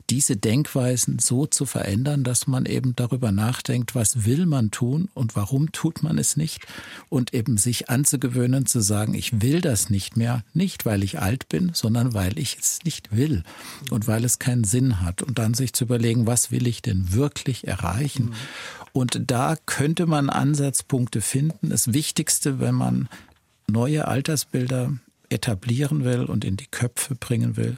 diese Denkweisen so zu verändern, dass man eben darüber nachdenkt, was will man tun und warum tut man es nicht und eben sich anzugewöhnen zu sagen, ich will das nicht mehr, nicht weil ich alt bin, sondern weil ich es nicht will und weil es keinen Sinn hat und dann sich zu überlegen, was will ich denn wirklich erreichen? Und da könnte man Ansatzpunkte finden. Das Wichtigste, wenn man neue Altersbilder etablieren will und in die Köpfe bringen will,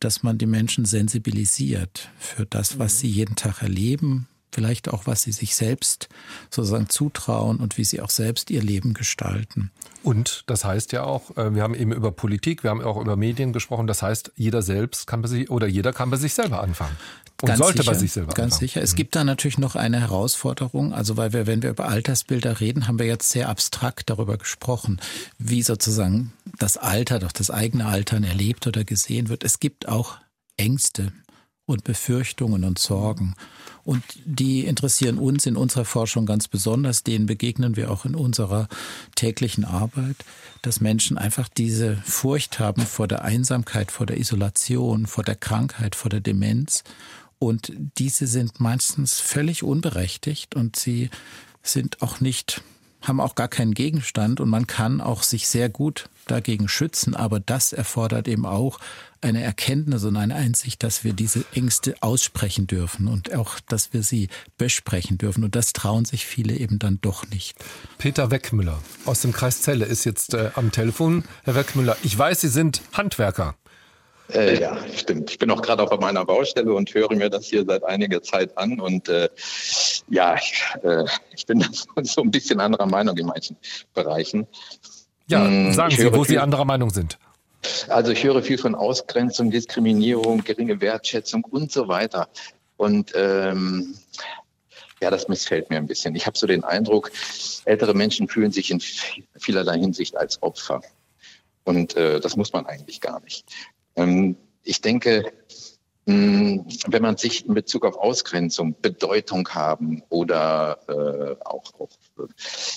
dass man die Menschen sensibilisiert für das, was sie jeden Tag erleben, vielleicht auch, was sie sich selbst sozusagen zutrauen und wie sie auch selbst ihr Leben gestalten. Und das heißt ja auch, äh, wir haben eben über Politik, wir haben auch über Medien gesprochen, das heißt, jeder selbst kann bei sich oder jeder kann bei sich selber anfangen. Und ganz sollte sicher, bei sich selber Ganz anfangen. sicher. Es mhm. gibt da natürlich noch eine Herausforderung. Also, weil wir, wenn wir über Altersbilder reden, haben wir jetzt sehr abstrakt darüber gesprochen, wie sozusagen das Alter, doch das eigene Altern erlebt oder gesehen wird. Es gibt auch Ängste und Befürchtungen und Sorgen. Und die interessieren uns in unserer Forschung ganz besonders. Denen begegnen wir auch in unserer täglichen Arbeit, dass Menschen einfach diese Furcht haben vor der Einsamkeit, vor der Isolation, vor der Krankheit, vor der Demenz. Und diese sind meistens völlig unberechtigt und sie sind auch nicht haben auch gar keinen Gegenstand und man kann auch sich sehr gut dagegen schützen, aber das erfordert eben auch eine Erkenntnis und eine Einsicht, dass wir diese Ängste aussprechen dürfen und auch, dass wir sie besprechen dürfen. Und das trauen sich viele eben dann doch nicht. Peter Weckmüller aus dem Kreis Celle ist jetzt äh, am Telefon. Herr Weckmüller, ich weiß, Sie sind Handwerker. Äh, ja, stimmt. Ich bin auch gerade auf meiner Baustelle und höre mir das hier seit einiger Zeit an. Und äh, ja, ich, äh, ich bin so ein bisschen anderer Meinung in manchen Bereichen. Ja, hm, sagen Sie, wo Sie anderer Meinung sind. Also ich höre viel von Ausgrenzung, Diskriminierung, geringe Wertschätzung und so weiter. Und ähm, ja, das missfällt mir ein bisschen. Ich habe so den Eindruck, ältere Menschen fühlen sich in vielerlei Hinsicht als Opfer. Und äh, das muss man eigentlich gar nicht. Ähm, ich denke, wenn man sich in Bezug auf Ausgrenzung, Bedeutung haben oder äh, auch, auch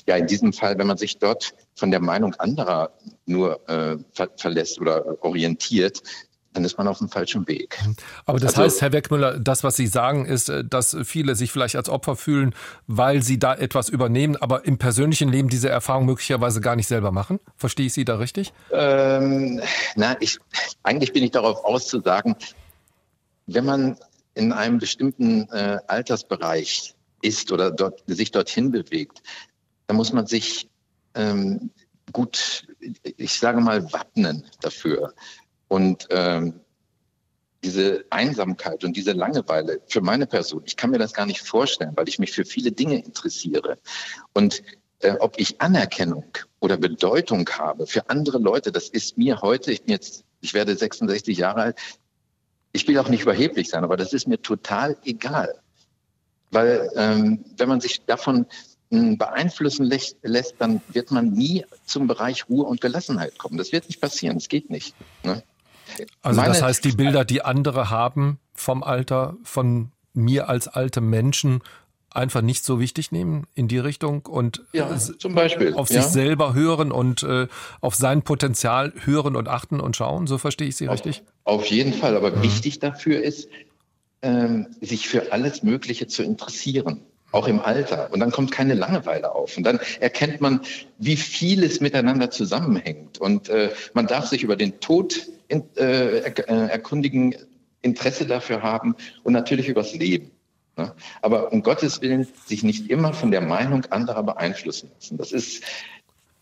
ja in diesem Fall, wenn man sich dort von der Meinung anderer nur äh, ver verlässt oder orientiert, dann ist man auf dem falschen Weg. Aber das also, heißt, Herr Weckmüller, das, was Sie sagen, ist, äh, dass viele sich vielleicht als Opfer fühlen, weil sie da etwas übernehmen, aber im persönlichen Leben diese Erfahrung möglicherweise gar nicht selber machen. Verstehe ich Sie da richtig? Ähm, na, ich, eigentlich bin ich darauf aus zu sagen, wenn man in einem bestimmten äh, Altersbereich ist oder dort, sich dorthin bewegt, dann muss man sich ähm, gut, ich sage mal, wappnen dafür. Und ähm, diese Einsamkeit und diese Langeweile für meine Person, ich kann mir das gar nicht vorstellen, weil ich mich für viele Dinge interessiere. Und äh, ob ich Anerkennung oder Bedeutung habe für andere Leute, das ist mir heute, ich bin jetzt, ich werde 66 Jahre alt, ich will auch nicht überheblich sein, aber das ist mir total egal. Weil ähm, wenn man sich davon hm, beeinflussen lässt, dann wird man nie zum Bereich Ruhe und Gelassenheit kommen. Das wird nicht passieren, das geht nicht. Ne? Also Meine, das heißt, die Bilder, die andere haben vom Alter, von mir als alte Menschen, einfach nicht so wichtig nehmen in die Richtung und ja, zum Beispiel auf ja. sich selber hören und äh, auf sein Potenzial hören und achten und schauen. So verstehe ich Sie auf, richtig? Auf jeden Fall. Aber mhm. wichtig dafür ist, ähm, sich für alles Mögliche zu interessieren. Auch im Alter. Und dann kommt keine Langeweile auf. Und dann erkennt man, wie vieles miteinander zusammenhängt. Und äh, man darf sich über den Tod in, äh, äh erkundigen, Interesse dafür haben und natürlich übers Leben. Ne? Aber um Gottes Willen sich nicht immer von der Meinung anderer beeinflussen lassen. Das ist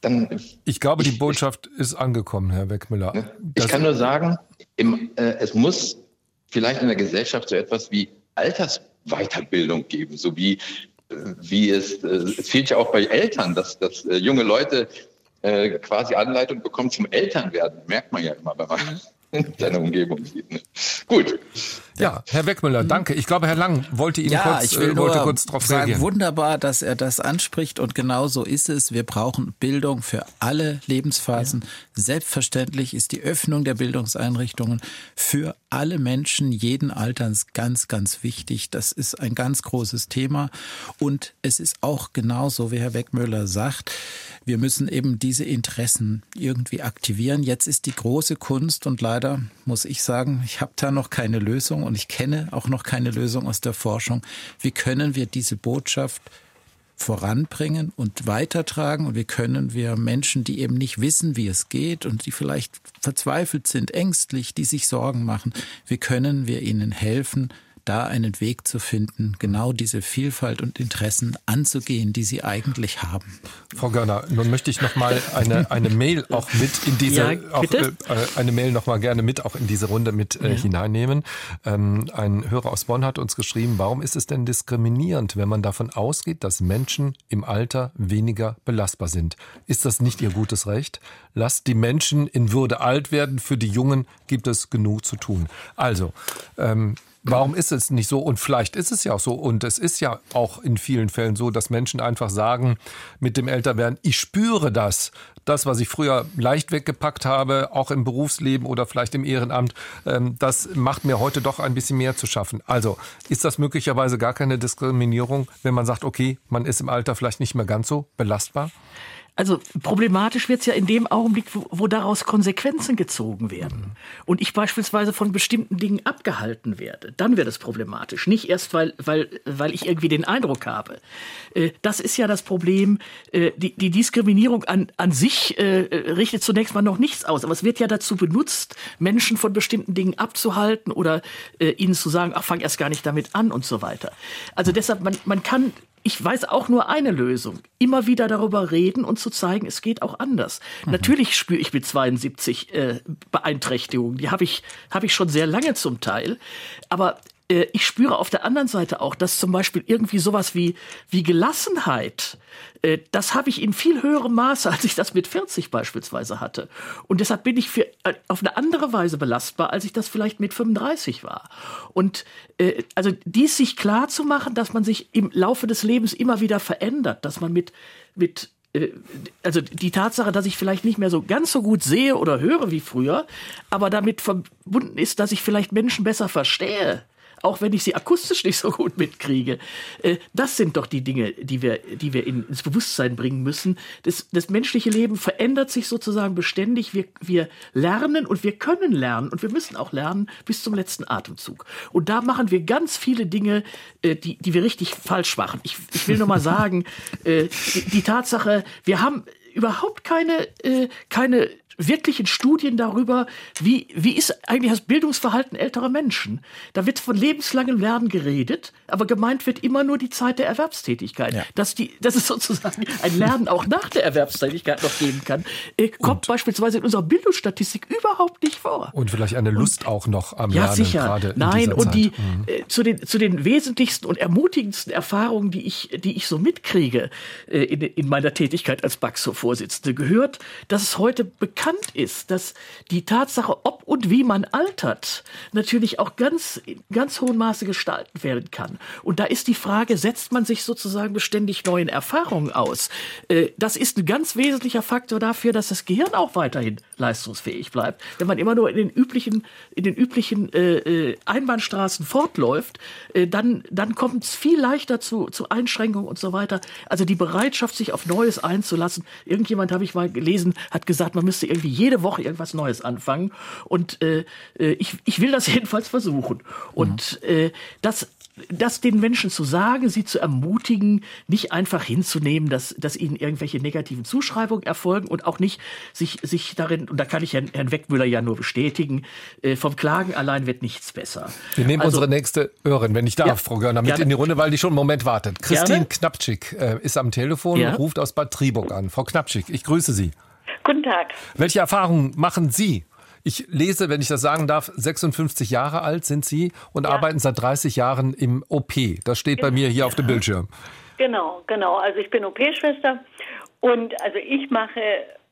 dann. Ich glaube, die Botschaft ich, ist angekommen, Herr Weckmüller. Ne? Ich kann nur sagen, im, äh, es muss vielleicht in der Gesellschaft so etwas wie Alters Weiterbildung geben, so wie, äh, wie es, äh, es fehlt ja auch bei Eltern, dass, dass äh, junge Leute quasi Anleitung bekommen zum Elternwerden. Merkt man ja immer, wenn man in seiner Umgebung sieht. Ne? Gut. Ja, Herr Weckmüller, mhm. danke. Ich glaube, Herr Lang wollte Ihnen ja, kurz, ich will äh, wollte kurz drauf sagen, reagieren. Wunderbar, dass er das anspricht und genau so ist es. Wir brauchen Bildung für alle Lebensphasen. Ja. Selbstverständlich ist die Öffnung der Bildungseinrichtungen für alle Menschen jeden Alterns ganz, ganz wichtig. Das ist ein ganz großes Thema und es ist auch genauso, wie Herr Weckmüller sagt, wir müssen eben diese Interessen irgendwie aktivieren. Jetzt ist die große Kunst und leider muss ich sagen, ich habe da noch keine Lösung und ich kenne auch noch keine Lösung aus der Forschung. Wie können wir diese Botschaft voranbringen und weitertragen und wie können wir Menschen, die eben nicht wissen, wie es geht und die vielleicht verzweifelt sind, ängstlich, die sich Sorgen machen, wie können wir ihnen helfen, da einen Weg zu finden, genau diese Vielfalt und Interessen anzugehen, die sie eigentlich haben. Frau Görner, nun möchte ich noch mal eine, eine Mail auch mit in diese, ja, auch, äh, eine Mail noch mal gerne mit auch in diese Runde mit äh, ja. hineinnehmen. Ähm, ein Hörer aus Bonn hat uns geschrieben, warum ist es denn diskriminierend, wenn man davon ausgeht, dass Menschen im Alter weniger belastbar sind? Ist das nicht ihr gutes Recht? Lasst die Menschen in Würde alt werden, für die Jungen gibt es genug zu tun. Also, ähm, Warum ist es nicht so? Und vielleicht ist es ja auch so. Und es ist ja auch in vielen Fällen so, dass Menschen einfach sagen, mit dem Älterwerden, ich spüre das. Das, was ich früher leicht weggepackt habe, auch im Berufsleben oder vielleicht im Ehrenamt, ähm, das macht mir heute doch ein bisschen mehr zu schaffen. Also ist das möglicherweise gar keine Diskriminierung, wenn man sagt, okay, man ist im Alter vielleicht nicht mehr ganz so belastbar? Also problematisch wird's ja in dem Augenblick, wo, wo daraus Konsequenzen gezogen werden. Und ich beispielsweise von bestimmten Dingen abgehalten werde. Dann wird es problematisch. Nicht erst, weil, weil, weil ich irgendwie den Eindruck habe. Äh, das ist ja das Problem. Äh, die, die Diskriminierung an, an sich äh, richtet zunächst mal noch nichts aus. Aber es wird ja dazu benutzt, Menschen von bestimmten Dingen abzuhalten oder ihnen zu sagen, ach, fang erst gar nicht damit an und so weiter. Also deshalb, man, man kann ich weiß auch nur eine Lösung. Immer wieder darüber reden und zu zeigen, es geht auch anders. Mhm. Natürlich spüre ich mit 72 äh, Beeinträchtigungen. Die habe ich, hab ich schon sehr lange zum Teil. Aber ich spüre auf der anderen Seite auch, dass zum Beispiel irgendwie sowas wie, wie Gelassenheit, äh, das habe ich in viel höherem Maße, als ich das mit 40 beispielsweise hatte. Und deshalb bin ich für, äh, auf eine andere Weise belastbar, als ich das vielleicht mit 35 war. Und äh, also dies sich klar zu machen, dass man sich im Laufe des Lebens immer wieder verändert, dass man mit, mit also die Tatsache, dass ich vielleicht nicht mehr so ganz so gut sehe oder höre wie früher, aber damit verbunden ist, dass ich vielleicht Menschen besser verstehe auch wenn ich sie akustisch nicht so gut mitkriege. Äh, das sind doch die Dinge, die wir, die wir ins Bewusstsein bringen müssen. Das, das menschliche Leben verändert sich sozusagen beständig. Wir, wir lernen und wir können lernen und wir müssen auch lernen bis zum letzten Atemzug. Und da machen wir ganz viele Dinge, äh, die, die wir richtig falsch machen. Ich, ich will nur mal sagen, äh, die, die Tatsache, wir haben überhaupt keine, keine wirklichen Studien darüber, wie, wie ist eigentlich das Bildungsverhalten älterer Menschen. Da wird von lebenslangem Lernen geredet, aber gemeint wird immer nur die Zeit der Erwerbstätigkeit. Ja. Dass, die, dass es sozusagen ein Lernen auch nach der Erwerbstätigkeit noch geben kann, äh, kommt und? beispielsweise in unserer Bildungsstatistik überhaupt nicht vor. Und vielleicht eine Lust und, auch noch am ja, Lernen. Ja, sicher. Nein, und die mhm. äh, zu, den, zu den wesentlichsten und ermutigendsten Erfahrungen, die ich, die ich so mitkriege äh, in, in meiner Tätigkeit als BAXO-Vorsitzende, gehört, dass es heute bekannt bekannt ist, dass die Tatsache, ob und wie man altert, natürlich auch ganz, in ganz hohem Maße gestalten werden kann. Und da ist die Frage, setzt man sich sozusagen beständig neuen Erfahrungen aus? Äh, das ist ein ganz wesentlicher Faktor dafür, dass das Gehirn auch weiterhin leistungsfähig bleibt. Wenn man immer nur in den üblichen, in den üblichen äh, äh Einbahnstraßen fortläuft, dann, dann kommt es viel leichter zu, zu Einschränkungen und so weiter. Also die Bereitschaft, sich auf Neues einzulassen. Irgendjemand habe ich mal gelesen, hat gesagt, man müsste irgendwie jede Woche irgendwas Neues anfangen. Und äh, äh ich, ich will das jedenfalls versuchen. Und mhm. äh, das das den Menschen zu sagen, sie zu ermutigen, nicht einfach hinzunehmen, dass, dass ihnen irgendwelche negativen Zuschreibungen erfolgen und auch nicht sich, sich darin, und da kann ich Herrn, Herrn Weckmüller ja nur bestätigen, äh, vom Klagen allein wird nichts besser. Wir nehmen also, unsere nächste Hörerin, wenn ich darf, ja, Frau Görner, mit gerne. in die Runde, weil die schon einen Moment wartet. Christine Knapczyk äh, ist am Telefon ja. und ruft aus Bad Triburg an. Frau Knapczyk, ich grüße Sie. Guten Tag. Welche Erfahrungen machen Sie Ich lese, wenn ich das sagen darf, 56 Jahre alt sind Sie und ja. arbeiten seit 30 Jahren im OP. Das steht bei mir hier auf dem Bildschirm. Genau, genau. Also ich bin OP-Schwester und also ich mache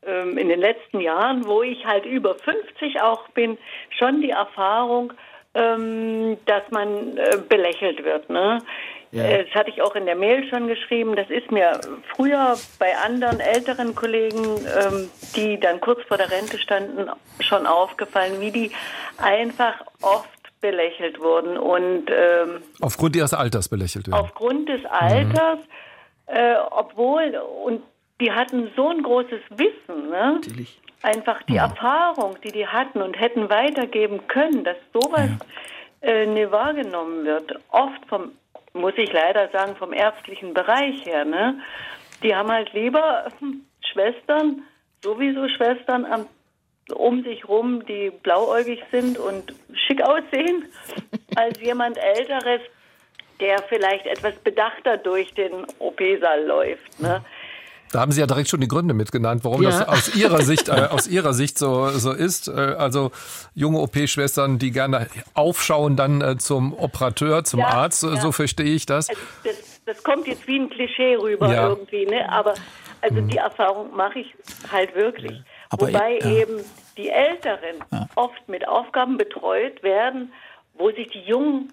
ähm, in den letzten Jahren, wo ich halt über 50 auch bin, schon die Erfahrung, ähm, dass man äh, belächelt wird. Ne? Ja. Äh, das hatte ich auch in der Mail schon geschrieben. Das ist mir früher bei anderen älteren Kollegen, ähm, die dann kurz vor der Rente standen, schon aufgefallen, wie die einfach oft belächelt wurden und ähm, aufgrund ihres Alters belächelt werden. Aufgrund des Alters, mhm. äh, obwohl und die hatten so ein großes Wissen, ne? Natürlich. Einfach die ja. Erfahrung, die die hatten und hätten weitergeben können, dass sowas ja. äh, nie wahrgenommen wird. Oft vom, muss ich leider sagen, vom ärztlichen Bereich her, ne? Die haben halt lieber Schwestern, sowieso Schwestern am um sich rum, die blauäugig sind und schick aussehen, als jemand Älteres, der vielleicht etwas bedachter durch den OP-Saal läuft. Ne? Da haben Sie ja direkt schon die Gründe mitgenannt, warum ja. das aus Ihrer Sicht, äh, aus Ihrer Sicht so, so ist. Äh, also junge OP-Schwestern, die gerne aufschauen dann äh, zum Operateur, zum ja, Arzt, ja. so verstehe ich das. Also das. das. kommt jetzt wie ein Klischee rüber irgendwie, ne? aber also mhm. die Erfahrung mache ich halt wirklich. Aber Wobei eben die Älteren oft mit Aufgaben betreut werden, wo sich die Jungen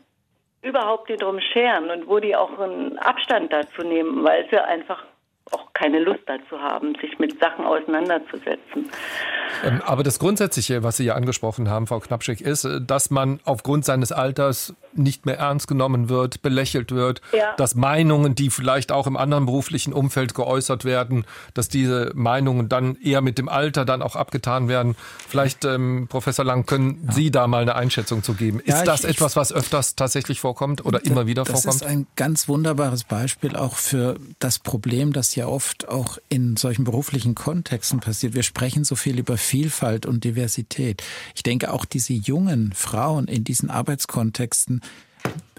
überhaupt nicht drum scheren und wo die auch einen Abstand dazu nehmen, weil sie einfach auch keine Lust dazu haben, sich mit Sachen auseinanderzusetzen. Ähm, aber das Grundsätzliche, was Sie ja angesprochen haben, Frau Knappschick, ist, äh, dass man aufgrund seines Alters nicht mehr ernst genommen wird, belächelt wird, ja. dass Meinungen, die vielleicht auch im anderen beruflichen Umfeld geäußert werden, dass diese Meinungen dann eher mit dem Alter dann auch abgetan werden. Vielleicht, ähm, Professor Lang, können ja. Sie da mal eine Einschätzung zu geben? Ist ja, ich, das etwas, was öfters tatsächlich vorkommt oder immer wieder das vorkommt? Das ist ein ganz wunderbares Beispiel auch für das Problem, das ja oft auch in solchen beruflichen Kontexten passiert. Wir sprechen so viel über Vielfalt und Diversität. Ich denke, auch diese jungen Frauen in diesen Arbeitskontexten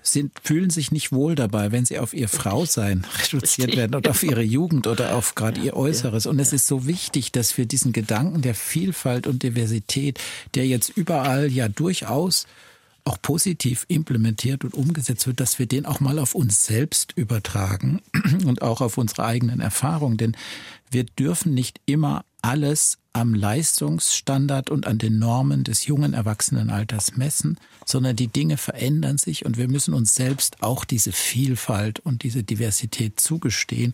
sind, fühlen sich nicht wohl dabei, wenn sie auf ihr Frausein reduziert werden oder auf ihre Jugend oder auf gerade ihr Äußeres. Und es ist so wichtig, dass wir diesen Gedanken der Vielfalt und Diversität, der jetzt überall ja durchaus auch positiv implementiert und umgesetzt wird, dass wir den auch mal auf uns selbst übertragen und auch auf unsere eigenen Erfahrungen. Denn wir dürfen nicht immer alles am Leistungsstandard und an den Normen des jungen Erwachsenenalters messen, sondern die Dinge verändern sich und wir müssen uns selbst auch diese Vielfalt und diese Diversität zugestehen.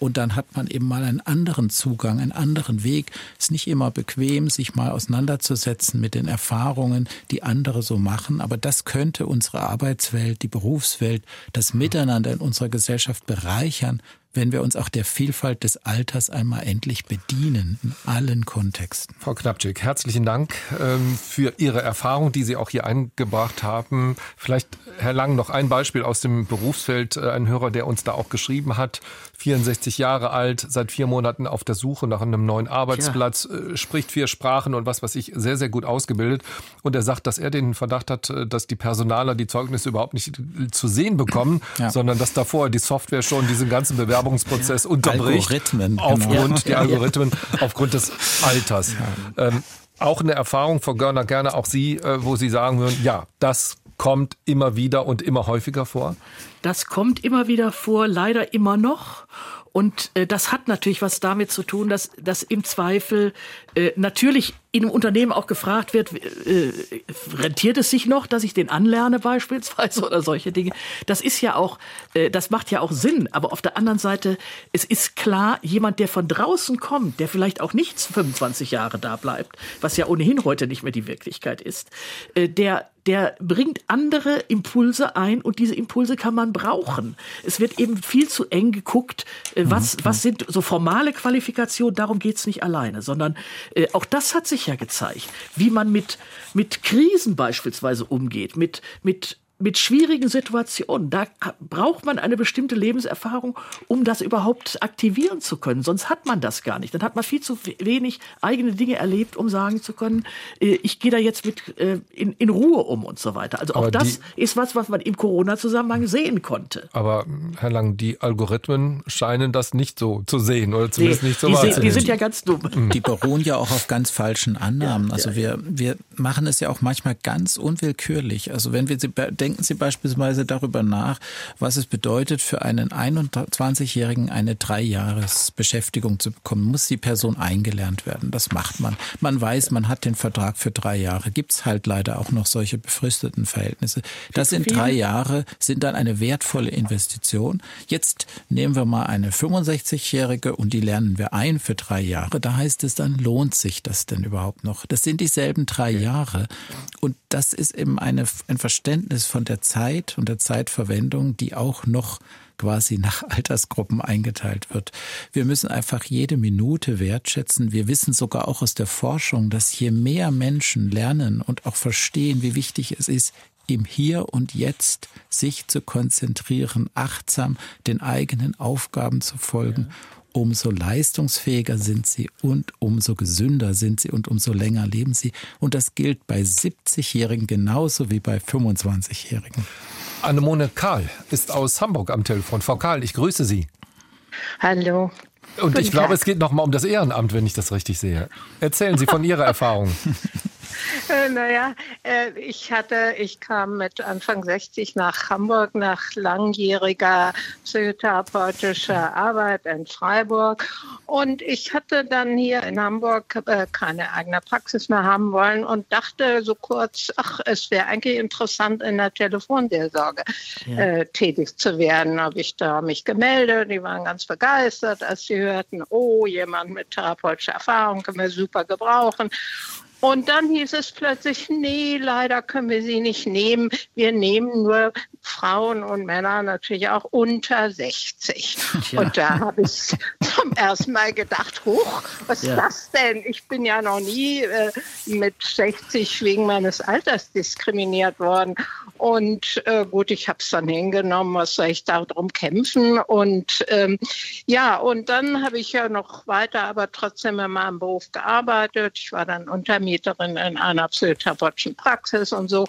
Und dann hat man eben mal einen anderen Zugang, einen anderen Weg. Es ist nicht immer bequem, sich mal auseinanderzusetzen mit den Erfahrungen, die andere so machen, aber das könnte unsere Arbeitswelt, die Berufswelt, das Miteinander in unserer Gesellschaft bereichern, wenn wir uns auch der Vielfalt des Alters einmal endlich bedienen, in allen Kontexten. Frau Knappczyk, herzlichen Dank ähm, für Ihre Erfahrung, die Sie auch hier eingebracht haben. Vielleicht, Herr Lang, noch ein Beispiel aus dem Berufsfeld. Äh, ein Hörer, der uns da auch geschrieben hat, 64 Jahre alt, seit vier Monaten auf der Suche nach einem neuen Arbeitsplatz, ja. Äh, spricht vier Sprachen und was weiß ich, sehr, sehr gut ausgebildet. Und er sagt, dass er den Verdacht hat, äh, dass die Personaler die Zeugnisse überhaupt nicht zu sehen bekommen, ja. sondern dass davor die Software schon diesen ganzen Bewerbung Bewerbungsprozess unterbricht. Algorithmen. Genau. Aufgrund, ja. die Algorithmen, aufgrund des Alters. Ähm, auch eine Erfahrung von Görner gerne, auch Sie, äh, wo Sie sagen würden, ja, das kommt immer wieder und immer häufiger vor? Das kommt immer wieder vor, leider immer noch. Und äh, das hat natürlich was damit zu tun, dass, dass im Zweifel äh, natürlich in einem Unternehmen auch gefragt wird, äh, rentiert es sich noch, dass ich den anlerne beispielsweise oder solche Dinge. Das ist ja auch, äh, das macht ja auch Sinn. Aber auf der anderen Seite, es ist klar, jemand, der von draußen kommt, der vielleicht auch nicht 25 Jahre da bleibt, was ja ohnehin heute nicht mehr die Wirklichkeit ist, äh, der der bringt andere Impulse ein und diese Impulse kann man brauchen. Es wird eben viel zu eng geguckt, äh, was, mhm. was sind so formale Qualifikationen, darum geht's nicht alleine, sondern äh, auch das hat sich ja gezeigt, wie man mit, mit Krisen beispielsweise umgeht, mit, mit mit schwierigen Situationen. Da braucht man eine bestimmte Lebenserfahrung, um das überhaupt aktivieren zu können. Sonst hat man das gar nicht. Dann hat man viel zu wenig eigene Dinge erlebt, um sagen zu können, äh, ich gehe da jetzt mit äh, in, in Ruhe um und so weiter. Also auch aber das ist was, was man im Corona-Zusammenhang sehen konnte. Aber Herr Lang, die Algorithmen scheinen das nicht so zu sehen oder zumindest nee, nicht so wahrzunehmen. Die sind ja ganz dumm. Die beruhen ja auch auf ganz falschen Annahmen. Also wir, wir machen es ja auch manchmal ganz unwillkürlich. Also wenn wir denken, denken Sie beispielsweise darüber nach, was es bedeutet, für einen 21-Jährigen eine Dreijahresbeschäftigung zu bekommen. Muss die Person eingelernt werden? Das macht man. Man weiß, man hat den Vertrag für drei Jahre. Gibt es halt leider auch noch solche befristeten Verhältnisse. Das sind drei Jahre, sind dann eine wertvolle Investition. Jetzt nehmen wir mal eine 65-Jährige und die lernen wir ein für drei Jahre. Da heißt es dann, lohnt sich das denn überhaupt noch? Das sind dieselben drei Jahre. Und das ist eben eine, ein Verständnis von von der Zeit und der Zeitverwendung, die auch noch quasi nach Altersgruppen eingeteilt wird. Wir müssen einfach jede Minute wertschätzen. Wir wissen sogar auch aus der Forschung, dass je mehr Menschen lernen und auch verstehen, wie wichtig es ist, im Hier und Jetzt sich zu konzentrieren, achtsam den eigenen Aufgaben zu folgen, ja umso leistungsfähiger sind sie und umso gesünder sind sie und umso länger leben sie. Und das gilt bei 70-Jährigen genauso wie bei 25-Jährigen. Annemone Karl ist aus Hamburg am Telefon. Frau Karl, ich grüße Sie. Hallo. Und Guten ich glaube, Tag. es geht noch mal um das Ehrenamt, wenn ich das richtig sehe. Erzählen Sie von Ihrer Erfahrung. Äh, naja, äh, ich hatte, ich kam mit Anfang 60 nach Hamburg nach langjähriger psychotherapeutischer Arbeit in Freiburg und ich hatte dann hier in Hamburg äh, keine eigene Praxis mehr haben wollen und dachte so kurz, ach, es wäre eigentlich interessant, in der Telefonseelsorge ja. tätig zu werden. Habe ich da mich gemeldet, die waren ganz begeistert, als sie hörten, oh, jemand mit therapeutischer Erfahrung können wir super gebrauchen. Und dann hieß es plötzlich, nee, leider können wir sie nicht nehmen. Wir nehmen nur Frauen und Männer natürlich auch unter 60. Ja. Und da habe ich zum ersten Mal gedacht, hoch, was ja. ist das denn? Ich bin ja noch nie äh, mit 60 wegen meines Alters diskriminiert worden. Und äh, gut, ich habe es dann hingenommen, was soll ich darum kämpfen? Und ähm, ja, und dann habe ich ja noch weiter, aber trotzdem in meinem Beruf gearbeitet. Ich war dann Untermieterin in einer psychotherapeutischen Praxis und so.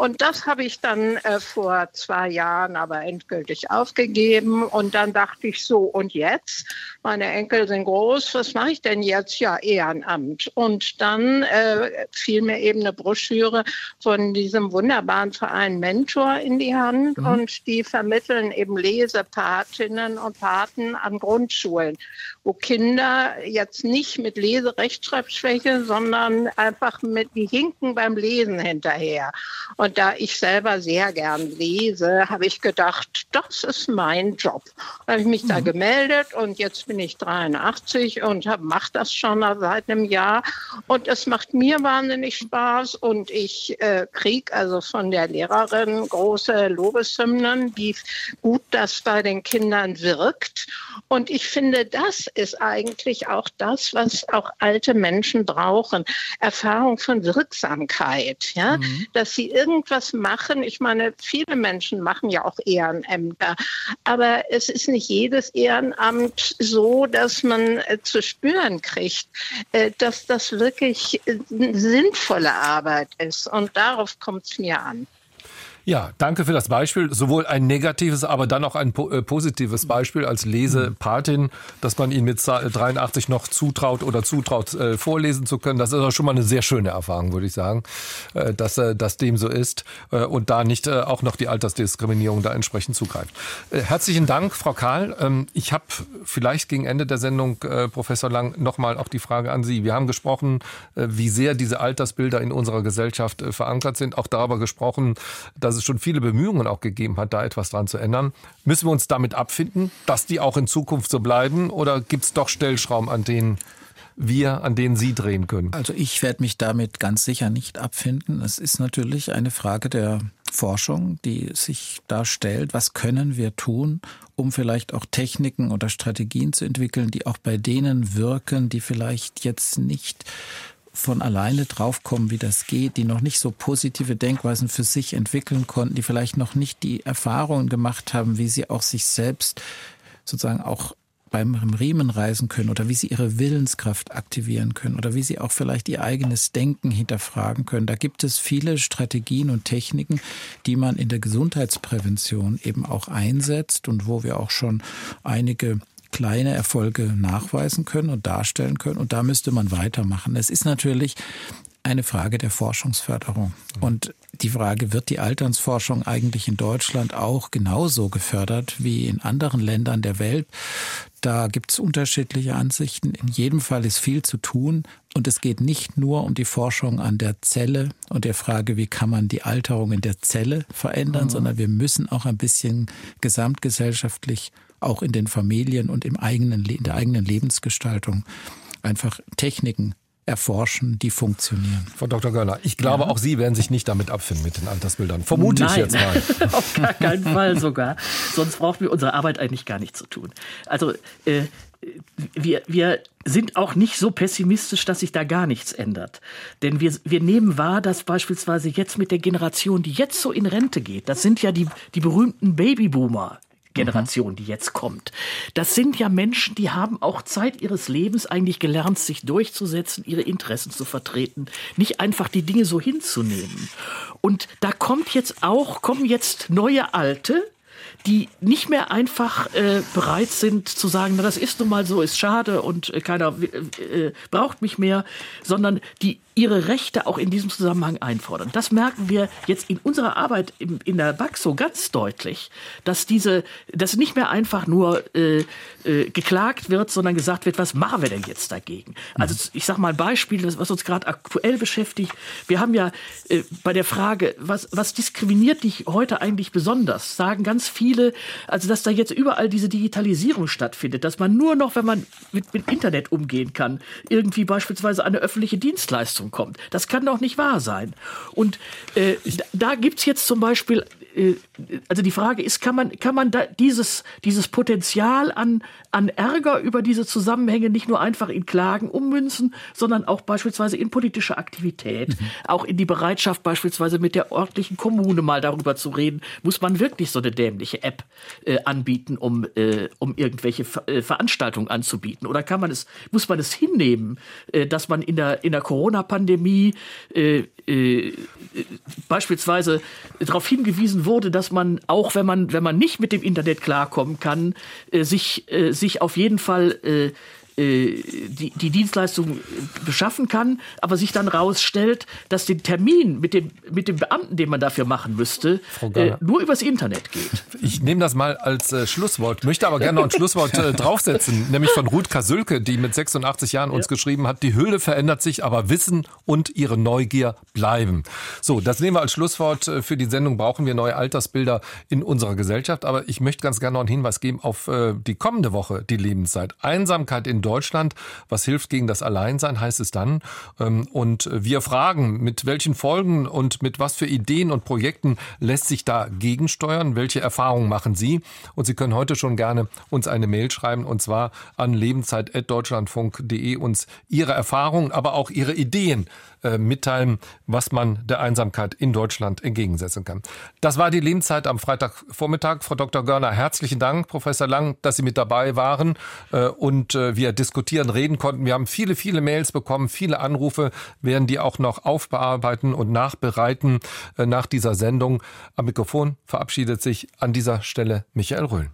Und das habe ich dann äh, vor zwei Jahren aber endgültig aufgegeben. Und dann dachte ich so, und jetzt? Meine Enkel sind groß, was mache ich denn jetzt? Ja, Ehrenamt. Und dann äh, fiel mir eben eine Broschüre von diesem wunderbaren Verein Mentor in die Hand. Mhm. Und die vermitteln eben Lesepatinnen und Paten an Grundschulen, wo Kinder jetzt nicht mit Leserechtschreibschwäche, sondern einfach mit, die hinken beim Lesen hinterher. Und da ich selber sehr gern lese, habe ich gedacht, das ist mein Job. Da habe ich mich mhm. da gemeldet und jetzt bin ich 83 und mache das schon seit einem Jahr. Und es macht mir wahnsinnig Spaß und ich äh, kriege also von der Lehrerin große Lobeshymnen, wie gut das bei den Kindern wirkt. Und ich finde, das ist eigentlich auch das, was auch alte Menschen brauchen. Erfahrung von Wirksamkeit, ja, mhm. dass sie irgendwas machen. Ich meine, viele Menschen machen ja auch Ehrenämter, aber es ist nicht jedes Ehrenamt so, dass man äh, zu spüren kriegt, äh, dass das wirklich äh, sinnvolle Arbeit ist. Und darauf kommt es mir an. Ja, danke für das Beispiel. Sowohl ein negatives, aber dann auch ein äh, positives Beispiel als Lesepatin, dass man ihn mit 83 noch zutraut oder zutraut, äh, vorlesen zu können. Das ist auch schon mal eine sehr schöne Erfahrung, würde ich sagen, äh, dass äh, das dem so ist äh, und da nicht äh, auch noch die Altersdiskriminierung da entsprechend zugreift. herzlichen Dank, Frau Kahl. Ähm, ich habe vielleicht gegen Ende der Sendung, Professor Lang, nochmal auch die Frage an Sie. Wir haben gesprochen, wie sehr diese Altersbilder in unserer Gesellschaft verankert sind. Auch darüber gesprochen, dass es es schon viele Bemühungen auch gegeben hat, da etwas dran zu ändern. Müssen wir uns damit abfinden, dass die auch in Zukunft so bleiben? Oder gibt es doch Stellschrauben, an denen wir, an denen Sie drehen können? Also ich werde mich damit ganz sicher nicht abfinden. Es ist natürlich eine Frage der Forschung, die sich da stellt. Was können wir tun, um vielleicht auch Techniken oder Strategien zu entwickeln, die auch bei denen wirken, die vielleicht jetzt nicht von alleine draufkommen, wie das geht, die noch nicht so positive Denkweisen für sich entwickeln konnten, die vielleicht noch nicht die Erfahrungen gemacht haben, wie sie auch sich selbst sozusagen auch beim Riemen reisen können oder wie sie ihre Willenskraft aktivieren können oder wie sie auch vielleicht ihr eigenes Denken hinterfragen können. Da gibt es viele Strategien und Techniken, die man in der Gesundheitsprävention eben auch einsetzt und wo wir auch schon einige kleine Erfolge nachweisen können und darstellen können. Und da müsste man weitermachen. Es ist natürlich eine Frage der Forschungsförderung. Und die Frage, wird die Alternsforschung eigentlich in Deutschland auch genauso gefördert wie in anderen Ländern der Welt? Da gibt es unterschiedliche Ansichten. In jedem Fall ist viel zu tun. Und es geht nicht nur um die Forschung an der Zelle und der Frage, wie kann man die Alterung in der Zelle verändern, mhm. sondern wir müssen auch ein bisschen gesamtgesellschaftlich auch in den Familien und im eigenen, in der eigenen Lebensgestaltung einfach Techniken erforschen, die funktionieren. Frau Dr. Görner, ich glaube, ja. auch Sie werden sich nicht damit abfinden mit den Altersbildern. Vermute Nein. ich jetzt mal. Auf gar keinen Fall sogar. Sonst brauchen wir unsere Arbeit eigentlich gar nicht zu tun. Also äh, wir, wir sind auch nicht so pessimistisch, dass sich da gar nichts ändert. Denn wir, wir nehmen wahr, dass beispielsweise jetzt mit der Generation, die jetzt so in Rente geht, das sind ja die, die berühmten Babyboomer, Generation, die jetzt kommt. Das sind ja Menschen, die haben auch Zeit ihres Lebens eigentlich gelernt, sich durchzusetzen, ihre Interessen zu vertreten, nicht einfach die Dinge so hinzunehmen. Und da kommt jetzt auch, kommen jetzt neue Alte, die nicht mehr einfach äh, bereit sind zu sagen, na, das ist nun mal so, ist schade und äh, keiner äh, äh braucht mich mehr, sondern die ihre Rechte auch in diesem Zusammenhang einfordern. Das merken wir jetzt in unserer Arbeit in, in der BAXO ganz deutlich, dass diese, dass nicht mehr einfach nur äh, äh, geklagt wird, sondern gesagt wird, was machen wir denn jetzt dagegen? Also ich sage mal ein Beispiel, was uns gerade aktuell beschäftigt. Wir haben ja äh, bei der Frage, was, was diskriminiert dich heute eigentlich besonders, sagen ganz viele, also dass da jetzt überall diese Digitalisierung stattfindet, dass man nur noch, wenn man mit, mit Internet umgehen kann, irgendwie beispielsweise eine öffentliche Dienstleistung kommt. Das kann doch nicht wahr sein. Und äh, da es jetzt zum Beispiel also die Frage ist, kann man, kann man da dieses, dieses Potenzial an, an Ärger über diese Zusammenhänge nicht nur einfach in Klagen ummünzen, sondern auch beispielsweise in politische Aktivität, mhm. auch in die Bereitschaft beispielsweise mit der örtlichen Kommune mal darüber zu reden, muss man wirklich so eine dämliche App äh, anbieten, um, äh, um irgendwelche Ver äh, Veranstaltungen anzubieten? Oder kann man es, muss man es hinnehmen, äh, dass man in der, in der Corona-Pandemie äh, äh, beispielsweise darauf hingewiesen wurde, dass man auch, wenn man, wenn man nicht mit dem Internet klarkommen kann, äh, sich, äh, sich auf jeden Fall äh, die, die Dienstleistung beschaffen kann, aber sich dann rausstellt, dass den Termin mit dem, mit dem Beamten, den man dafür machen müsste, äh, nur übers Internet geht. Ich nehme das mal als äh, Schlusswort, möchte aber gerne noch ein Schlusswort äh, draufsetzen, nämlich von Ruth Kasülke, die mit 86 Jahren uns ja. geschrieben hat, die Hülle verändert sich, aber Wissen und ihre Neugier bleiben. So, das nehmen wir als Schlusswort äh, für die Sendung. Brauchen wir neue Altersbilder in unserer Gesellschaft? Aber ich möchte ganz gerne noch einen Hinweis geben auf äh, die kommende Woche, die Lebenszeit. Einsamkeit in Deutschland. Was hilft gegen das Alleinsein, heißt es dann. Ähm, und wir fragen, mit welchen Folgen und mit was für Ideen und Projekten lässt sich da gegensteuern? Welche Erfahrungen machen Sie? Und Sie können heute schon gerne uns eine Mail schreiben und zwar an lebenszeit.deutschlandfunk.de uns Ihre Erfahrungen, aber auch Ihre Ideen äh, mitteilen, was man der Einsamkeit in Deutschland entgegensetzen kann. Das war die Lebenszeit am Freitagvormittag. Frau Dr. Görner, herzlichen Dank, Professor Lang, dass Sie mit dabei waren äh, und äh, wir diskutieren, reden konnten. Wir haben viele, viele Mails bekommen, viele Anrufe, werden die auch noch aufbearbeiten und nachbereiten nach dieser Sendung. Am Mikrofon verabschiedet sich an dieser Stelle Michael Röhl.